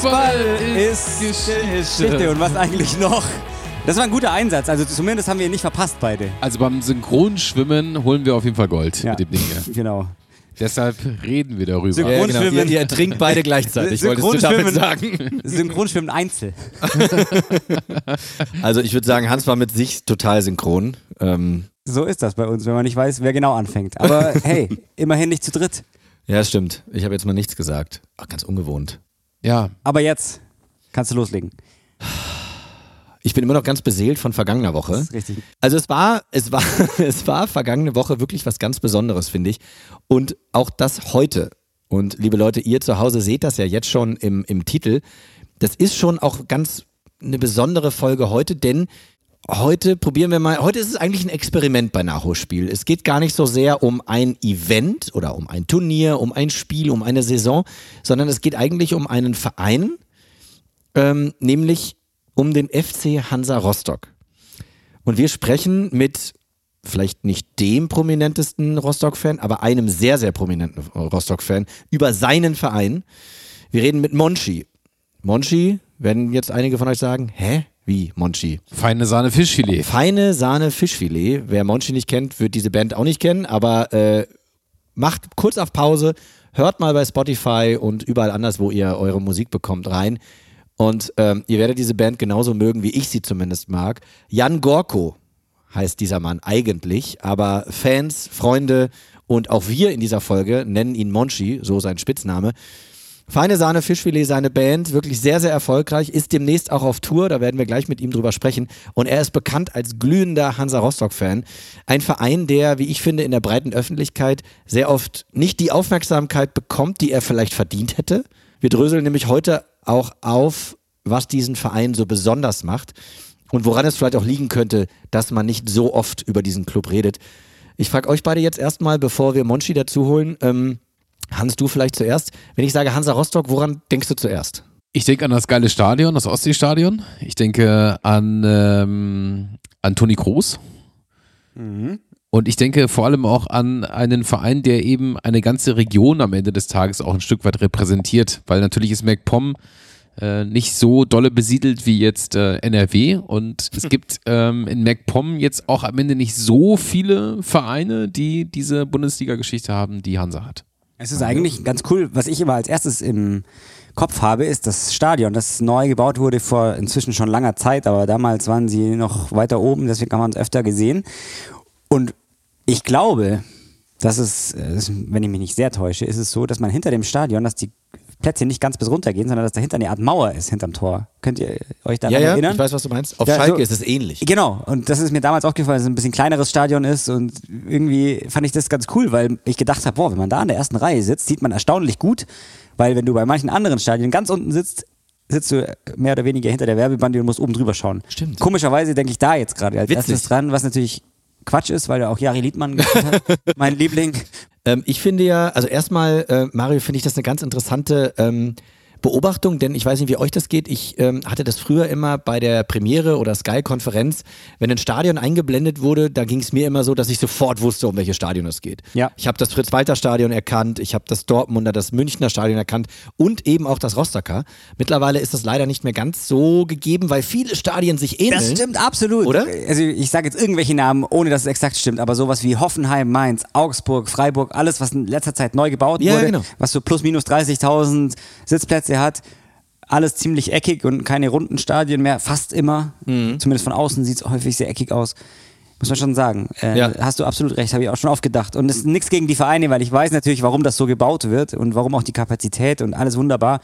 Fußball ist Geschichte. Und was eigentlich noch? Das war ein guter Einsatz. Also zumindest haben wir ihn nicht verpasst, beide. Also beim Synchronschwimmen holen wir auf jeden Fall Gold Ja. mit dem Ding hier. Genau. Deshalb reden wir darüber. Synchron- Ja, genau. ihr ertrinkt beide gleichzeitig, wolltest du damit sagen. Synchronschwimmen Einzel. Also ich würde sagen, Hans war mit sich total synchron. Ähm, So ist das bei uns, wenn man nicht weiß, wer genau anfängt. Aber hey, immerhin nicht zu dritt. ja, stimmt. Ich habe jetzt mal nichts gesagt. Ach, ganz ungewohnt. Ja, Aber jetzt kannst du loslegen. Ich bin immer noch ganz beseelt von vergangener Woche. Das ist richtig. Also es war, es war, es war vergangene Woche wirklich was ganz Besonderes, finde ich. Und auch das heute. Und liebe Leute, ihr zu Hause seht das ja jetzt schon im, im Titel. Das ist schon auch ganz eine besondere Folge heute, denn heute probieren wir mal, heute ist es eigentlich ein Experiment bei Nachholspiel. Es geht gar nicht so sehr um ein Event oder um ein Turnier, um ein Spiel, um eine Saison, sondern es geht eigentlich um einen Verein, ähm, nämlich um den FC Hansa Rostock. Und wir sprechen mit vielleicht nicht dem prominentesten Rostock-Fan, aber einem sehr, sehr prominenten Rostock-Fan über seinen Verein. Wir reden mit Monchi. Monchi, werden jetzt einige von euch sagen, hä? Wie Monchi? feine Sahne Fischfilet. Feine Sahne Fischfilet. Wer Monchi nicht kennt, wird diese Band auch nicht kennen, aber äh, macht kurz auf Pause, hört mal bei Spotify und überall anders, wo ihr eure Musik bekommt, rein. Und ähm, ihr werdet diese Band genauso mögen, wie ich sie zumindest mag. Jan Gorko heißt dieser Mann eigentlich, aber Fans, Freunde und auch wir in dieser Folge nennen ihn Monchi, so sein Spitzname. Feine Sahne Fischfilet, seine Band, wirklich sehr, sehr erfolgreich, ist demnächst auch auf Tour, da werden wir gleich mit ihm drüber sprechen. Und er ist bekannt als glühender Hansa Rostock-Fan. Ein Verein, der, wie ich finde, in der breiten Öffentlichkeit sehr oft nicht die Aufmerksamkeit bekommt, die er vielleicht verdient hätte. Wir dröseln nämlich heute auch auf, was diesen Verein so besonders macht und woran es vielleicht auch liegen könnte, dass man nicht so oft über diesen Club redet. Ich frage euch beide jetzt erstmal, bevor wir Monchi dazu holen, ähm, Hans, du vielleicht zuerst. Wenn ich sage Hansa Rostock, woran denkst du zuerst? Ich denke an das geile Stadion, das Ostseestadion. Ich denke an, ähm, an Toni Kroos. Und ich denke vor allem auch an einen Verein, der eben eine ganze Region am Ende des Tages auch ein Stück weit repräsentiert. Weil natürlich ist MacPom äh, nicht so dolle besiedelt wie jetzt äh, NRW. Und es gibt ähm, in MacPom jetzt auch am Ende nicht so viele Vereine, die diese Bundesliga-Geschichte haben, die Hansa hat. Es ist eigentlich ganz cool, was ich immer als erstes im Kopf habe, ist das Stadion, das neu gebaut wurde vor inzwischen schon langer Zeit, aber damals waren sie noch weiter oben, deswegen haben wir uns öfter gesehen. Und ich glaube, dass es, äh, wenn ich mich nicht sehr täusche, ist es so, dass man hinter dem Stadion, dass die Plätze nicht ganz bis runter gehen, sondern dass dahinter eine Art Mauer ist hinterm Tor. Könnt ihr euch daran erinnern? ich weiß, was du meinst. Auf Ja, Schalke so- ist es ähnlich. Genau, und das ist mir damals aufgefallen, dass es ein bisschen kleineres Stadion ist und irgendwie fand ich das ganz cool, weil ich gedacht habe, boah, wenn man da in der ersten Reihe sitzt, sieht man erstaunlich gut, weil wenn du bei manchen anderen Stadien ganz unten sitzt, sitzt du mehr oder weniger hinter der Werbebande und musst oben drüber schauen. Stimmt. Komischerweise denke ich da jetzt gerade als Witzig. erstes dran, was natürlich Quatsch ist, weil da auch Jari Liedmann mein Liebling. Ähm, ich finde ja, also erstmal, äh, Mario, finde ich das eine ganz interessante ähm, Beobachtung, denn ich weiß nicht, wie euch das geht. Ich ähm, hatte das früher immer bei der Premiere oder Sky-Konferenz, wenn ein Stadion eingeblendet wurde, da ging es mir immer so, dass ich sofort wusste, um welches Stadion es geht. Ja. Ich habe das Fritz-Walter-Stadion erkannt, ich habe das Dortmunder, das Münchner Stadion erkannt und eben auch das Rostocker. Mittlerweile ist das leider nicht mehr ganz so gegeben, weil viele Stadien sich ähneln. Das stimmt absolut. Oder? Also ich sage jetzt irgendwelche Namen, ohne dass es exakt stimmt, aber sowas wie Hoffenheim, Mainz, Augsburg, Freiburg, alles, was in letzter Zeit neu gebaut Ja, wurde, genau. was so plus minus 30.000 Sitzplätze hat, alles ziemlich eckig und keine runden Stadien mehr, fast immer. Mhm. Zumindest von außen sieht es häufig sehr eckig aus. Muss man schon sagen. Äh, Ja. Hast du absolut recht, habe ich auch schon oft gedacht. Und es ist nichts gegen die Vereine, weil ich weiß natürlich, warum das so gebaut wird und warum auch die Kapazität und alles wunderbar.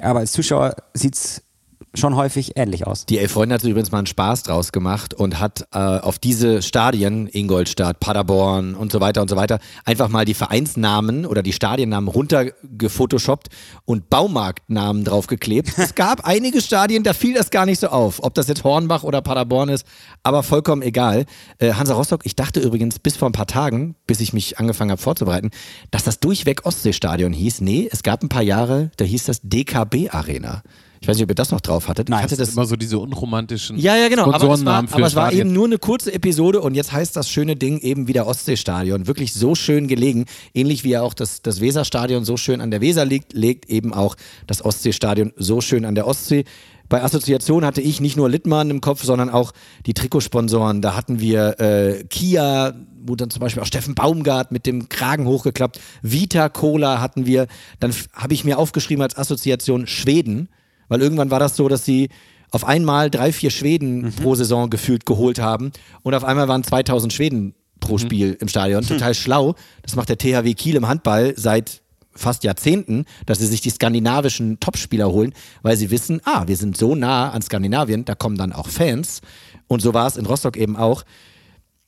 Aber als Zuschauer sieht es schon häufig ähnlich aus. Die Elf Freunde hat sich übrigens mal einen Spaß draus gemacht und hat äh, auf diese Stadien, Ingolstadt, Paderborn und so weiter und so weiter, einfach mal die Vereinsnamen oder die Stadiennamen runtergefotoshoppt und Baumarktnamen draufgeklebt. es gab einige Stadien, da fiel das gar nicht so auf, ob das jetzt Hornbach oder Paderborn ist, aber vollkommen egal. Äh, Hansa Rostock, ich dachte übrigens bis vor ein paar Tagen, bis ich mich angefangen habe vorzubereiten, dass das durchweg Ostseestadion hieß. Nee, es gab ein paar Jahre, da hieß das DKB Arena. Ich weiß nicht, ob ihr das noch drauf hattet. Nein, ich hatte das Immer so diese unromantischen ja, ja, genau. Aber es war, aber es war eben nur eine kurze Episode und jetzt heißt das schöne Ding eben wieder Ostseestadion. Wirklich so schön gelegen. Ähnlich wie ja auch das, das Weserstadion so schön an der Weser liegt, legt eben auch das Ostseestadion so schön an der Ostsee. Bei Assoziation hatte ich nicht nur Littmann im Kopf, sondern auch die Trikotsponsoren. Da hatten wir äh, Kia, wo dann zum Beispiel auch Steffen Baumgart mit dem Kragen hochgeklappt. Vita Cola hatten wir. Dann habe ich mir aufgeschrieben als Assoziation Schweden, weil irgendwann war das so, dass sie auf einmal drei, vier Schweden pro Saison gefühlt geholt haben und auf einmal waren 2000 Schweden pro Spiel im Stadion. Total schlau. Das macht der THW Kiel im Handball seit fast Jahrzehnten, dass sie sich die skandinavischen Topspieler holen, weil sie wissen, ah, wir sind so nah an Skandinavien, da kommen dann auch Fans. Und so war es in Rostock eben auch.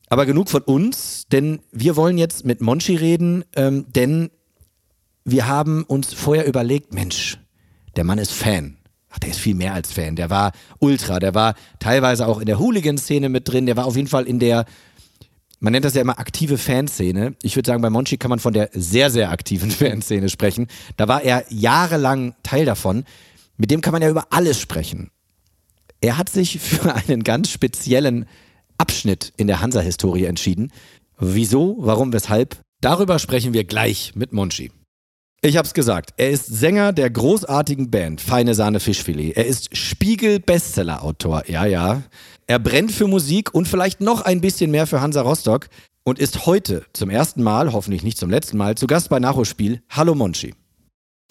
Aber genug von uns, denn wir wollen jetzt mit Monchi reden, ähm, denn wir haben uns vorher überlegt, Mensch, der Mann ist Fan. Ach, der ist viel mehr als Fan. Der war Ultra, der war teilweise auch in der Hooligan-Szene mit drin, der war auf jeden Fall in der, man nennt das ja immer aktive Fanszene. Ich würde sagen, bei Monchi kann man von der sehr, sehr aktiven Fanszene sprechen. Da war er jahrelang Teil davon. Mit dem kann man ja über alles sprechen. Er hat sich für einen ganz speziellen Abschnitt in der Hansa-Historie entschieden. Wieso, warum, weshalb? Darüber sprechen wir gleich mit Monchi. Ich hab's gesagt, er ist Sänger der großartigen Band Feine Sahne Fischfilet. Er ist Spiegel-Bestseller-Autor, ja, ja. Er brennt für Musik und vielleicht noch ein bisschen mehr für Hansa Rostock und ist heute zum ersten Mal, hoffentlich nicht zum letzten Mal, zu Gast bei Nachholspiel. Hallo Monchi.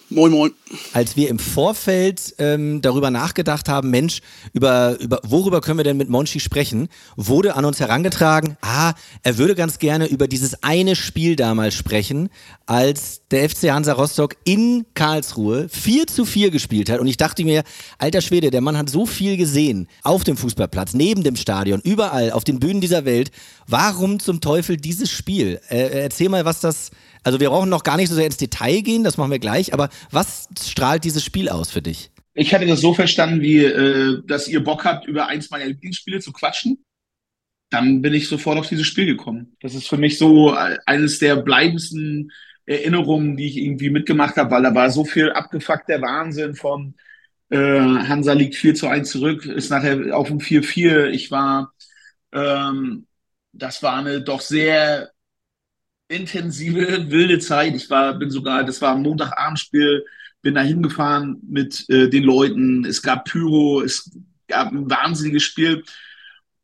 Moin, moin. Als wir im Vorfeld ähm, darüber nachgedacht haben, Mensch, über, über worüber können wir denn mit Monchi sprechen, wurde an uns herangetragen, ah, er würde ganz gerne über dieses eine Spiel damals sprechen, als der FC Hansa Rostock in Karlsruhe 4 zu 4 gespielt hat. Und ich dachte mir, alter Schwede, der Mann hat so viel gesehen auf dem Fußballplatz, neben dem Stadion, überall, auf den Bühnen dieser Welt. Warum zum Teufel dieses Spiel? Äh, erzähl mal, was das also wir brauchen noch gar nicht so sehr ins Detail gehen, das machen wir gleich, aber was strahlt dieses Spiel aus für dich? Ich hatte das so verstanden, wie, äh, dass ihr Bock habt, über eins meiner Lieblingsspiele zu quatschen. Dann bin ich sofort auf dieses Spiel gekommen. Das ist für mich so äh, eines der bleibendsten Erinnerungen, die ich irgendwie mitgemacht habe, weil da war so viel abgefuckter Wahnsinn von äh, Hansa liegt 4 zu 1 zurück, ist nachher auf dem 4-4. Ich war, ähm, das war eine doch sehr intensive, wilde Zeit. Ich war, bin sogar, das war ein Montagabendspiel, bin da hingefahren mit äh, den Leuten. Es gab Pyro, es gab ein wahnsinniges Spiel.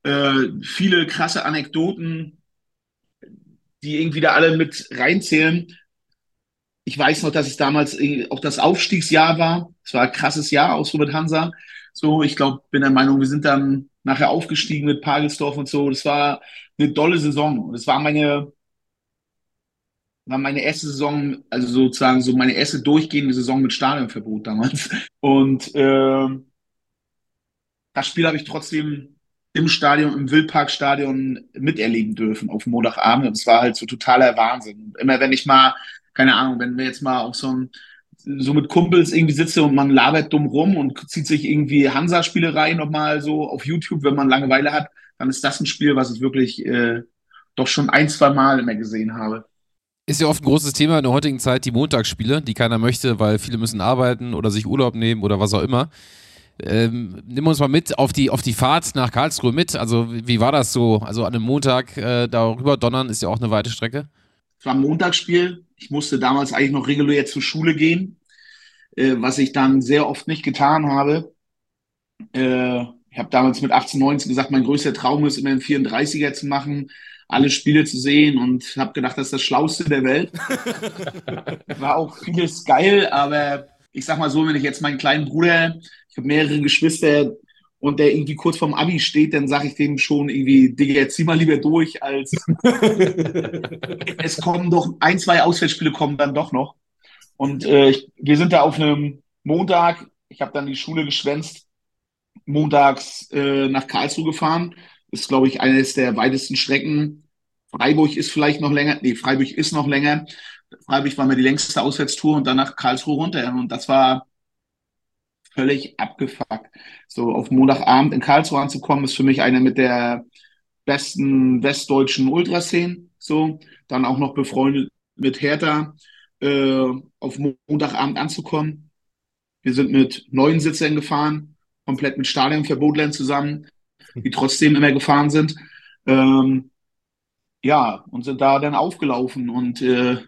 Äh, viele krasse Anekdoten, die irgendwie da alle mit reinzählen. Ich weiß noch, dass es damals auch das Aufstiegsjahr war. Es war ein krasses Jahr, so mit Hansa. So, ich glaube, bin der Meinung, wir sind dann nachher aufgestiegen mit Pagelsdorf und so. Das war eine tolle Saison. Es war meine, war meine erste Saison, also sozusagen so meine erste durchgehende Saison mit Stadionverbot damals. Und ähm, das Spiel habe ich trotzdem im Stadion, im Wildparkstadion miterleben dürfen auf Montagabend. Und es war halt so totaler Wahnsinn. Immer wenn ich mal, keine Ahnung, wenn wir jetzt mal auf so ein so mit Kumpels irgendwie sitze und man labert dumm rum und zieht sich irgendwie Hansa-Spiele rein nochmal so auf YouTube, wenn man Langeweile hat, dann ist das ein Spiel, was ich wirklich äh, doch schon ein, zwei Mal immer gesehen habe. Ist ja oft ein großes Thema in der heutigen Zeit, die Montagsspiele, die keiner möchte, weil viele müssen arbeiten oder sich Urlaub nehmen oder was auch immer. Ähm, nimm uns mal mit auf die, auf die Fahrt nach Karlsruhe mit. Also, wie war das so? Also, an einem Montag äh, darüber donnern ist ja auch eine weite Strecke. Es war ein Montagsspiel. Ich musste damals eigentlich noch regulär zur Schule gehen, äh, was ich dann sehr oft nicht getan habe. Äh, ich habe damals mit 18, 19 gesagt, mein größter Traum ist, immer einen 34er zu machen, alle Spiele zu sehen und habe gedacht, das ist das Schlauste der Welt. War auch vieles geil, aber ich sag mal so, wenn ich jetzt meinen kleinen Bruder, ich habe mehrere Geschwister und der irgendwie kurz vorm Abi steht, dann sage ich dem schon irgendwie, Digga, zieh mal lieber durch, als es kommen doch ein, zwei Auswärtsspiele kommen dann doch noch. Und äh, ich, wir sind da auf einem Montag, ich habe dann die Schule geschwänzt montags äh, nach Karlsruhe gefahren. Ist, glaube ich, eines der weitesten Strecken. Freiburg ist vielleicht noch länger. Nee, Freiburg ist noch länger. Freiburg war mir die längste Auswärtstour und dann nach Karlsruhe runter. Und das war völlig abgefuckt. So auf Montagabend in Karlsruhe anzukommen, ist für mich eine mit der besten westdeutschen Ultraszenen. So, dann auch noch befreundet mit Hertha äh, auf Montagabend anzukommen. Wir sind mit neun Sitzern gefahren, komplett mit Stadionverbotland zusammen, die trotzdem immer gefahren sind. Ähm, ja, und sind da dann aufgelaufen und äh,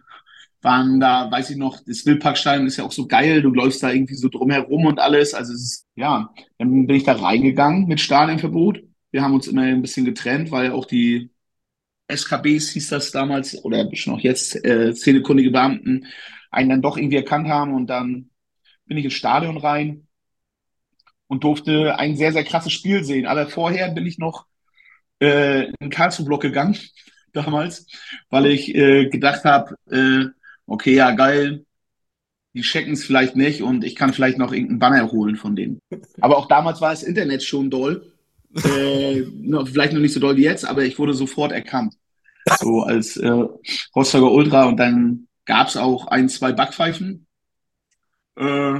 waren da, weiß ich noch, das Wildparkstadion ist ja auch so geil, du läufst da irgendwie so drumherum und alles. Also ist, ja, dann bin ich da reingegangen mit Stadionverbot. Wir haben uns immer ein bisschen getrennt, weil auch die SKBs hieß das damals, oder schon auch jetzt, äh, zähnekundige Beamten einen dann doch irgendwie erkannt haben und dann bin ich ins Stadion rein und durfte ein sehr, sehr krasses Spiel sehen. Aber vorher bin ich noch äh, in den Karlsruhe-Block gegangen, damals, weil ich äh, gedacht habe, äh, okay, ja, geil, die checken es vielleicht nicht und ich kann vielleicht noch irgendeinen Banner holen von denen. Aber auch damals war das Internet schon doll. äh, vielleicht noch nicht so doll wie jetzt, aber ich wurde sofort erkannt. So als äh, Rostocker Ultra und dann gab es auch ein, zwei Backpfeifen. Äh,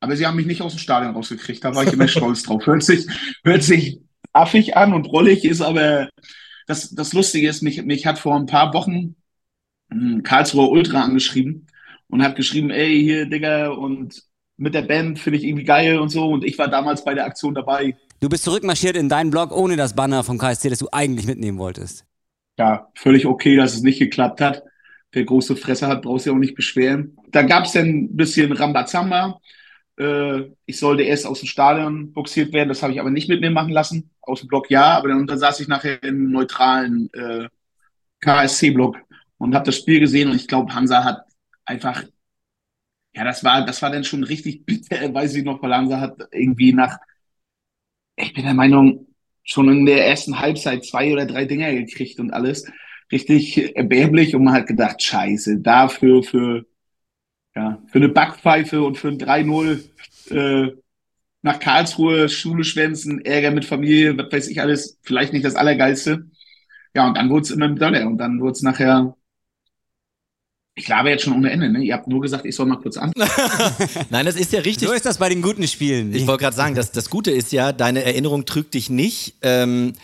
aber sie haben mich nicht aus dem Stadion rausgekriegt. Da war ich immer stolz drauf. Hört sich, hört sich affig an und rollig ist, aber das, das Lustige ist, mich, mich hat vor ein paar Wochen ein Karlsruher Ultra angeschrieben und hat geschrieben, ey, hier, Digga, und mit der Band finde ich irgendwie geil und so. Und ich war damals bei der Aktion dabei. Du bist zurückmarschiert in deinen Blog ohne das Banner vom KSC, das du eigentlich mitnehmen wolltest. Ja, völlig okay, dass es nicht geklappt hat. Wer große Fresse hat, braucht sich auch nicht beschweren. Da gab es dann ein bisschen Rambazamba. Äh, ich sollte erst aus dem Stadion boxiert werden, das habe ich aber nicht mit mir machen lassen. Aus dem Block ja, aber dann, dann saß ich nachher im neutralen äh, KSC-Block und habe das Spiel gesehen und ich glaube, Hansa hat einfach, ja, das war, das war dann schon richtig bitter, weiß ich noch, weil Hansa hat irgendwie nach, ich bin der Meinung, schon in der ersten Halbzeit zwei oder drei Dinger gekriegt und alles. Richtig erbärmlich und man hat gedacht, scheiße, dafür für, ja, für eine Backpfeife und für ein 3-0 äh, nach Karlsruhe, Schule schwänzen, Ärger mit Familie, was weiß ich alles, vielleicht nicht das Allergeilste. Ja, und dann wurde es immer doller und dann wurde es nachher ich laber jetzt schon ohne Ende, ne? Ihr habt nur gesagt, ich soll mal kurz an. Nein, das ist ja richtig. So ist das bei den guten Spielen. Ich wollte gerade sagen, das, das Gute ist ja, deine Erinnerung trügt dich nicht. Ähm,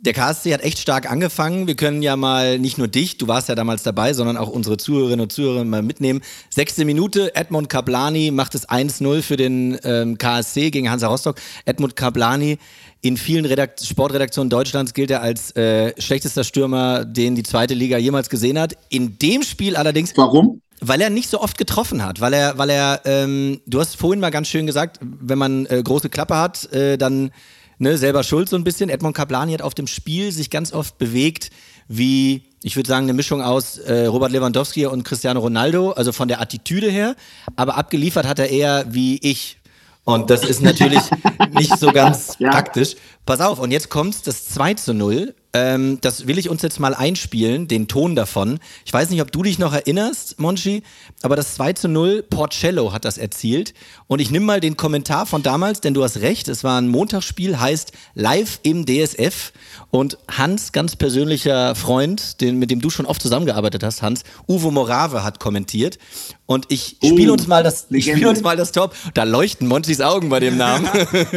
der KSC hat echt stark angefangen. Wir können ja mal nicht nur dich, du warst ja damals dabei, sondern auch unsere Zuhörerinnen und Zuhörer mal mitnehmen. Sechste Minute, Edmund Kaplani macht es 1-0 für den ähm, KSC gegen Hansa Rostock. Edmund Kaplani in vielen Redakt Sportredaktionen Deutschlands gilt er als äh, schlechtester Stürmer, den die zweite Liga jemals gesehen hat. In dem Spiel allerdings. Warum? Weil er nicht so oft getroffen hat, weil er, weil er, ähm, du hast vorhin mal ganz schön gesagt, wenn man äh, große Klappe hat, äh, dann ne, selber schuld so ein bisschen. Edmond Kaplani hat auf dem Spiel sich ganz oft bewegt wie, ich würde sagen, eine Mischung aus äh, Robert Lewandowski und Cristiano Ronaldo, also von der Attitüde her, aber abgeliefert hat er eher wie ich, und das ist natürlich nicht so ganz ja. praktisch. Pass auf, und jetzt kommt das 2 zu 0. Ähm, das will ich uns jetzt mal einspielen, den Ton davon. Ich weiß nicht, ob du dich noch erinnerst, Monchi, aber das 2 zu 0, Porcello hat das erzielt. Und ich nehme mal den Kommentar von damals, denn du hast recht, es war ein Montagsspiel, heißt live im DSF. Und Hans, ganz persönlicher Freund, den, mit dem du schon oft zusammengearbeitet hast, Hans, Uwe Morave hat kommentiert. Und ich spiele uns mal das, ich spiele uns mal das Top. Da leuchten Monchis Augen bei dem Namen.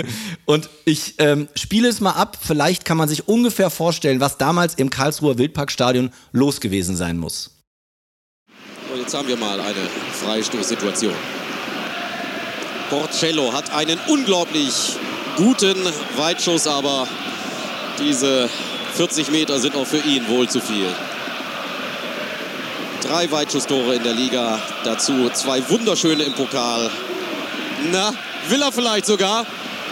und ich ähm, spiele es mal ab. Vielleicht kann man sich ungefähr vorstellen, was damals im Karlsruher Wildparkstadion los gewesen sein muss. Und jetzt haben wir mal eine Freistoßsituation. Porcello hat einen unglaublich guten Weitschuss, aber diese 40 Meter sind auch für ihn wohl zu viel. Drei Weitschusstore in der Liga. Dazu zwei wunderschöne im Pokal. Na, will er vielleicht sogar?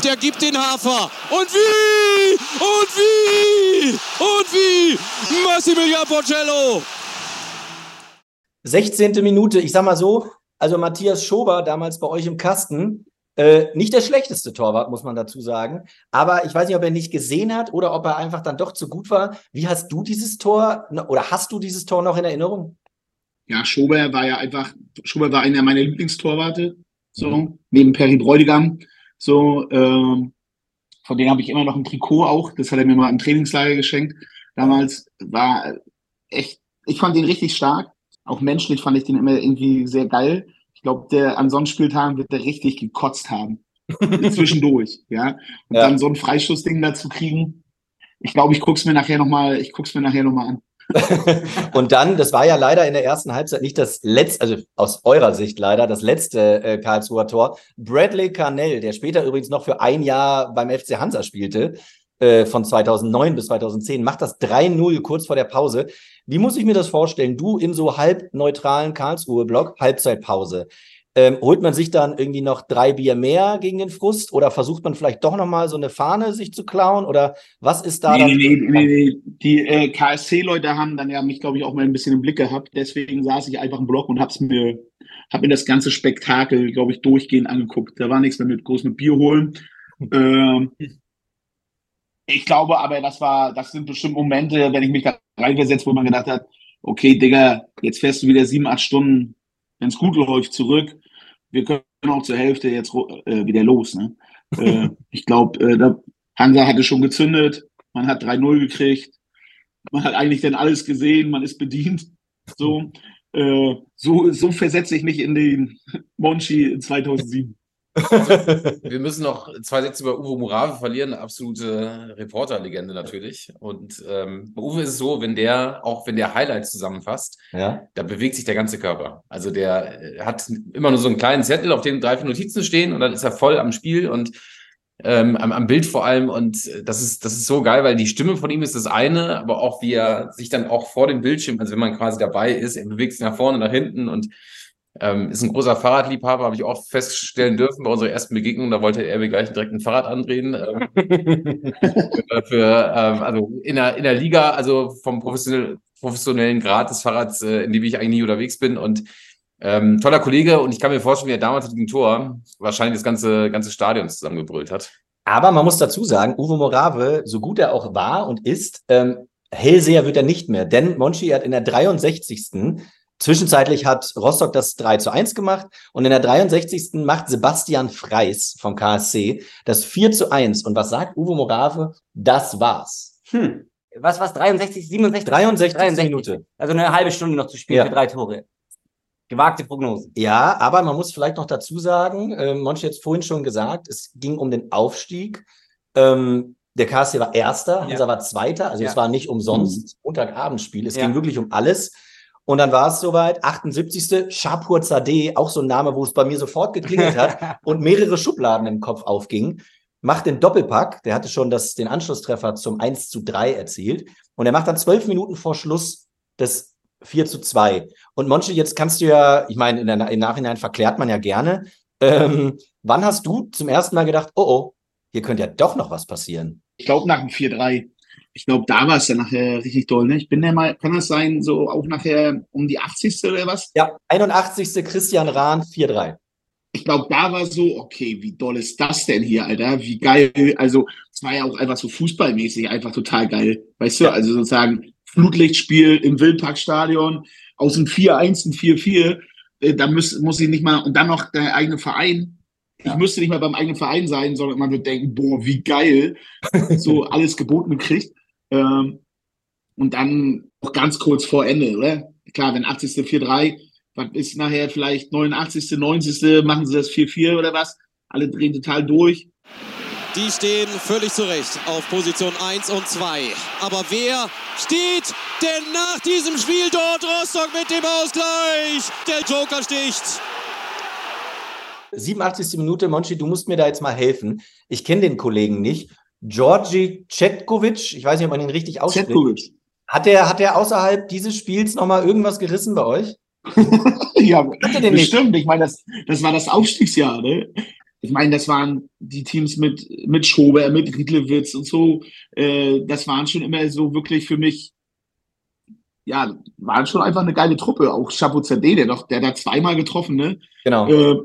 Der gibt den Hafer. Und wie? Und wie? Und wie? Massimilian Porcello. 16. Minute, ich sag mal so, also Matthias Schober damals bei euch im Kasten, äh, nicht der schlechteste Torwart, muss man dazu sagen. Aber ich weiß nicht, ob er nicht gesehen hat oder ob er einfach dann doch zu gut war. Wie hast du dieses Tor oder hast du dieses Tor noch in Erinnerung? Ja, Schober war ja einfach, Schober war einer meiner Lieblingstorwarte, so, mhm. neben Perry Bräutigam. So, ähm, von denen habe ich immer noch ein Trikot auch. Das hat er mir mal im Trainingslager geschenkt. Damals war echt, ich fand den richtig stark. Auch menschlich fand ich den immer irgendwie sehr geil. Ich glaube, der an Sonnenspieltagen wird der richtig gekotzt haben. Zwischendurch, ja. Und Ja. dann so ein Freischussding dazu kriegen. Ich glaube, ich guck's mir nachher nochmal, ich guck's mir nachher nochmal an. Und dann, das war ja leider in der ersten Halbzeit nicht das letzte, also aus eurer Sicht leider, das letzte äh, Karlsruher Tor. Bradley Carnell, der später übrigens noch für ein Jahr beim FC Hansa spielte, äh, von 2009 bis 2010, macht das 3-0 kurz vor der Pause. Wie muss ich mir das vorstellen? Du in so halb neutralen Karlsruhe-Block, Halbzeitpause. Ähm, holt man sich dann irgendwie noch drei Bier mehr gegen den Frust oder versucht man vielleicht doch nochmal so eine Fahne sich zu klauen oder was ist da Nee, dann? nee, nee, nee. Die äh, KSC-Leute haben dann ja mich, glaube ich, auch mal ein bisschen im Blick gehabt. Deswegen saß ich einfach im Block und hab's mir, hab mir das ganze Spektakel, glaube ich, durchgehend angeguckt. Da war nichts mehr mit groß mit Bier holen. Ähm, ich glaube aber, das war, das sind bestimmt Momente, wenn ich mich da reinversetze, wo man gedacht hat, okay, Digga, jetzt fährst du wieder sieben, acht Stunden, wenn's gut läuft, zurück wir können auch zur Hälfte jetzt äh, wieder los. Ne? äh, ich glaube, äh, Hansa hatte schon gezündet, man hat 3-0 gekriegt, man hat eigentlich dann alles gesehen, man ist bedient. So, äh, so, so versetze ich mich in den Monchi 2007. Also, wir müssen noch zwei Sätze über Uwe Murave verlieren, eine absolute Reporterlegende natürlich. Und ähm, bei Uwe ist es so, wenn der, auch wenn der Highlights zusammenfasst, ja. da bewegt sich der ganze Körper. Also der äh, hat immer nur so einen kleinen Zettel, auf dem drei, vier Notizen stehen und dann ist er voll am Spiel und ähm, am, am, Bild vor allem. Und äh, das ist, das ist so geil, weil die Stimme von ihm ist das eine, aber auch wie er sich dann auch vor dem Bildschirm, also wenn man quasi dabei ist, er bewegt sich nach vorne, nach hinten und ähm, ist ein großer Fahrradliebhaber, habe ich auch feststellen dürfen bei unserer ersten Begegnung. Da wollte er mir gleich direkt ein Fahrrad andrehen. Ähm, für, für, ähm, also in der, in der Liga, also vom professionell, professionellen Grad des Fahrrads, äh, in dem ich eigentlich nie unterwegs bin. Und ähm, toller Kollege und ich kann mir vorstellen, wie er damals mit dem Tor wahrscheinlich das ganze, ganze Stadion zusammengebrüllt hat. Aber man muss dazu sagen, Uwe Morave, so gut er auch war und ist, ähm, Hellseher wird er nicht mehr. Denn Monchi hat in der 63. Zwischenzeitlich hat Rostock das 3 zu 1 gemacht und in der 63. macht Sebastian Freis vom KSC das 4 zu 1. Und was sagt Uwe Morave? Das war's. Hm. Was war's? 63, 67? 63. Minute. Also eine halbe Stunde noch zu spielen Ja. für drei Tore. Gewagte Prognose. Ja, aber man muss vielleicht noch dazu sagen, äh, Monchi hat es vorhin schon gesagt, es ging um den Aufstieg. Ähm, der KSC war Erster, Hansa war Zweiter, also Ja. es war nicht umsonst Montagabendspiel, es Ja. ging wirklich um alles. Und dann war es soweit, 78. Shapur Zadeh, auch so ein Name, wo es bei mir sofort geklingelt hat und mehrere Schubladen im Kopf aufgingen, macht den Doppelpack, der hatte schon das, den Anschlusstreffer zum 1 zu 3 erzielt und er macht dann zwölf Minuten vor Schluss das 4 zu 2. Und Monchi, jetzt kannst du ja, ich meine, in der, im Nachhinein verklärt man ja gerne. Ähm, wann hast du zum ersten Mal gedacht, oh oh, hier könnte ja doch noch was passieren? Ich glaube nach dem 4-3. Ich glaube, da war es dann nachher richtig doll. Ne? Ich bin ja mal, kann das sein, so auch nachher um die 80. oder was? Ja, 81. Christian Rahn, 4-3. Ich glaube, da war so, okay, wie doll ist das denn hier, Alter? Wie geil. Also, es war ja auch einfach so fußballmäßig einfach total geil. Weißt du, Ja. also sozusagen Flutlichtspiel im Wildparkstadion, aus dem 4-1 ein 4-4. Äh, da muss, muss ich nicht mal, und dann noch der eigene Verein. Ich müsste nicht mal beim eigenen Verein sein, sondern man wird denken, boah, wie geil. so alles geboten gekriegt. Ähm, und dann auch ganz kurz vor Ende, oder? Klar, wenn 80. 4-3, was ist nachher vielleicht 89., 90., machen sie das 4-4 oder was? Alle drehen total durch. Die stehen völlig zurecht auf Position 1 und 2. Aber wer steht denn nach diesem Spiel dort? Rostock mit dem Ausgleich. Der Joker sticht. 87. Minute, Monchi, du musst mir da jetzt mal helfen. Ich kenne den Kollegen nicht. Georgi Cetkovic, ich weiß nicht, ob man ihn richtig ausspricht. Zetkovic. Hat der, hat der außerhalb dieses Spiels nochmal irgendwas gerissen bei euch? ja, bestimmt. Ich meine, das, das war das Aufstiegsjahr, ne? Ich meine, das waren die Teams mit, mit Schober, mit Riedlewitz und so. Äh, das waren schon immer so wirklich für mich, ja, waren schon einfach eine geile Truppe. Auch Chapeau Zadeh, der doch, der da zweimal getroffen, ne? Genau. Äh,